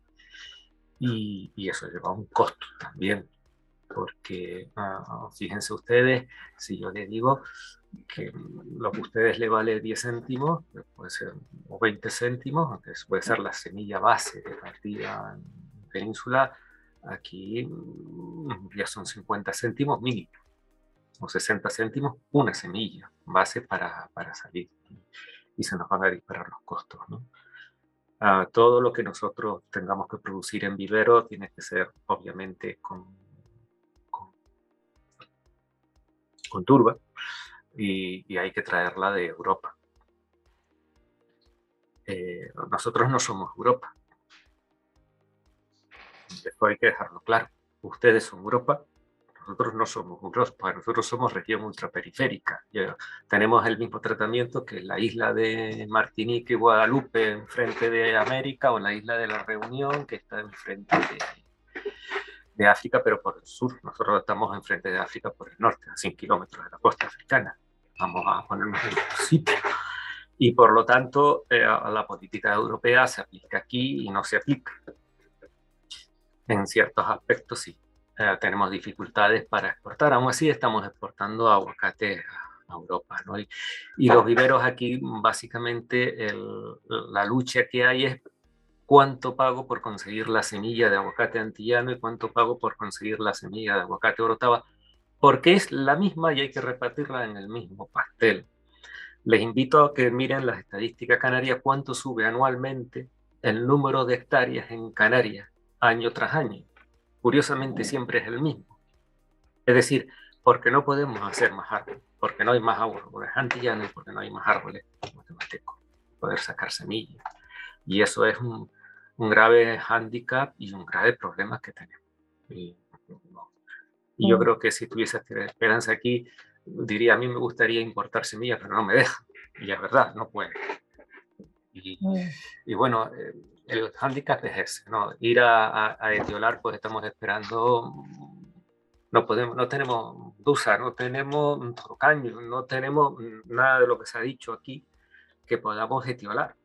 [SPEAKER 5] Y, y, eso lleva a un costo también, porque ah, fíjense ustedes, si yo les digo, que lo que a ustedes le vale 10 céntimos, puede ser, o 20 céntimos, que puede ser la semilla base de partida en península, aquí mm, ya son 50 céntimos mínimo, o 60 céntimos una semilla base para, para salir. Y se nos van a disparar los costos. ¿no? Uh, todo lo que nosotros tengamos que producir en vivero tiene que ser obviamente con, con, con turba, y, hay que traerla de Europa. Eh, nosotros no somos Europa. Esto hay que dejarlo claro. Ustedes son Europa, nosotros no somos Europa, nosotros somos región ultraperiférica. tenemos el mismo tratamiento que la isla de Martinique y Guadalupe enfrente de América o la isla de la Reunión que está enfrente de, de África, pero por el sur. Nosotros estamos enfrente de África por el norte, a 100 kilómetros de la costa africana. Vamos a ponernos en el sitio. Y por lo tanto, eh, la política europea se aplica aquí y no se aplica. En ciertos aspectos sí. Eh, tenemos dificultades para exportar. Aún así, estamos exportando aguacate a Europa. ¿no? Y, y, los viveros aquí, básicamente, el, la lucha que hay es cuánto pago por conseguir la semilla de aguacate antillano y cuánto pago por conseguir la semilla de aguacate orotava, porque es la misma y hay que repartirla en el mismo pastel. Les invito a que miren las estadísticas canarias, cuánto sube anualmente el número de hectáreas en Canarias año tras año. Curiosamente siempre es el mismo. Es decir, porque no podemos hacer más árboles, porque no hay más árboles antillanos, porque no hay más árboles poder sacar semillas. Y eso es un, un grave hándicap y un grave problema que tenemos. Y, y yo mm. creo que si tuviese esperanza aquí, diría, a mí me gustaría importar semillas, pero no me dejan. Y es verdad, no puede. Y, mm. y bueno, eh, el hándicap es ese, ¿no? Ir a, a, a, Etiolar, pues estamos esperando, no podemos, no tenemos dusa, no tenemos trocaño, no tenemos nada de lo que se ha dicho aquí que podamos etiolar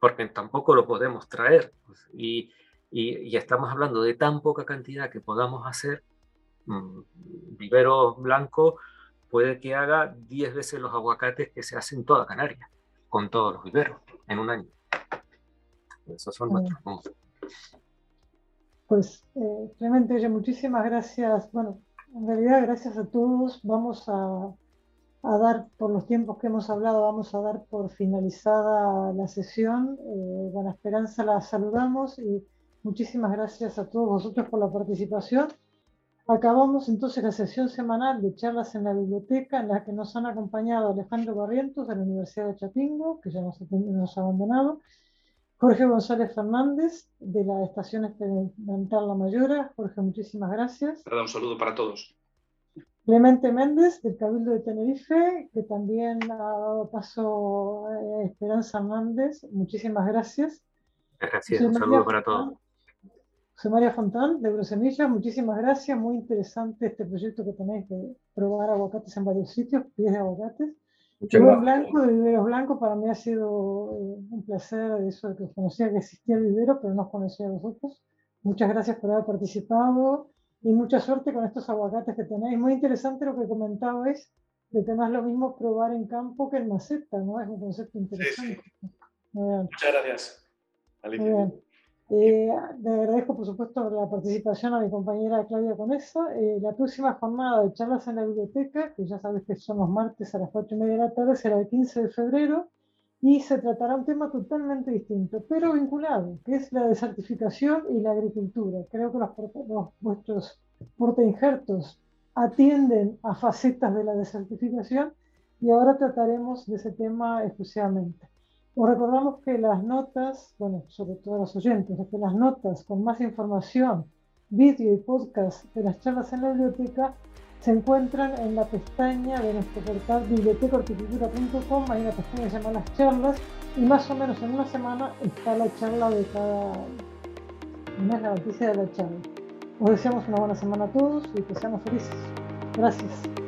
[SPEAKER 5] porque tampoco lo podemos traer. Pues, y, y, estamos hablando de tan poca cantidad que podamos hacer. Mm, vivero blanco puede que haga 10 veces los aguacates que se hacen en toda Canarias, con todos los viveros, en un año. Esos son nuestros puntos.
[SPEAKER 1] Pues, eh, Clemente, muchísimas gracias. Bueno, en realidad, gracias a todos. Vamos a a dar, por los tiempos que hemos hablado, vamos a dar por finalizada la sesión. Eh, Esperanza la saludamos y muchísimas gracias a todos vosotros por la participación. Acabamos entonces la sesión semanal de charlas en la biblioteca en la que nos han acompañado Alejandro Barrientos de la Universidad de Chapingo, que ya nos, nos ha abandonado, Jorge González Fernández de la Estación Experimental La Mayora. Jorge, muchísimas gracias.
[SPEAKER 4] Un saludo para todos.
[SPEAKER 1] Clemente Méndez, del Cabildo de Tenerife, que también ha dado paso a Esperanza Hernández. Muchísimas gracias.
[SPEAKER 5] Gracias, un saludo para todos.
[SPEAKER 1] José María Fontán, de Brusemillas, muchísimas gracias. Muy interesante este proyecto que tenéis de probar aguacates en varios sitios, pies de aguacates. Rubén Blanco, de Viveros Blanco, para mí ha sido eh, un placer eso de que conocía que existía el vivero, pero no os conocía a vosotros. Muchas gracias por haber participado y mucha suerte con estos aguacates que tenéis. Muy interesante lo que comentabais, de es lo mismo probar en campo que en maceta, ¿no? Es un concepto interesante.
[SPEAKER 7] Muchas gracias.
[SPEAKER 1] Eh, le agradezco, por supuesto, la participación a mi compañera Claudia Conesa. Eh, la próxima jornada de charlas en la biblioteca, que ya sabes que son los martes a las 4 y media de la tarde, será el 15 de febrero y se tratará un tema totalmente distinto, pero vinculado, que es la desertificación y la agricultura. Creo que los, los vuestros portainjertos atienden a facetas de la desertificación y ahora trataremos de ese tema exclusivamente. Os recordamos que las notas, bueno, sobre todo los oyentes, que las notas con más información, vídeo y podcast de las charlas en la biblioteca se encuentran en la pestaña de nuestro portal bibliotecahorticultura.com, hay una pestaña que se llama las charlas y más o menos en una semana está la charla de cada mes, la noticia de la charla. Os deseamos una buena semana a todos y que seamos felices. Gracias.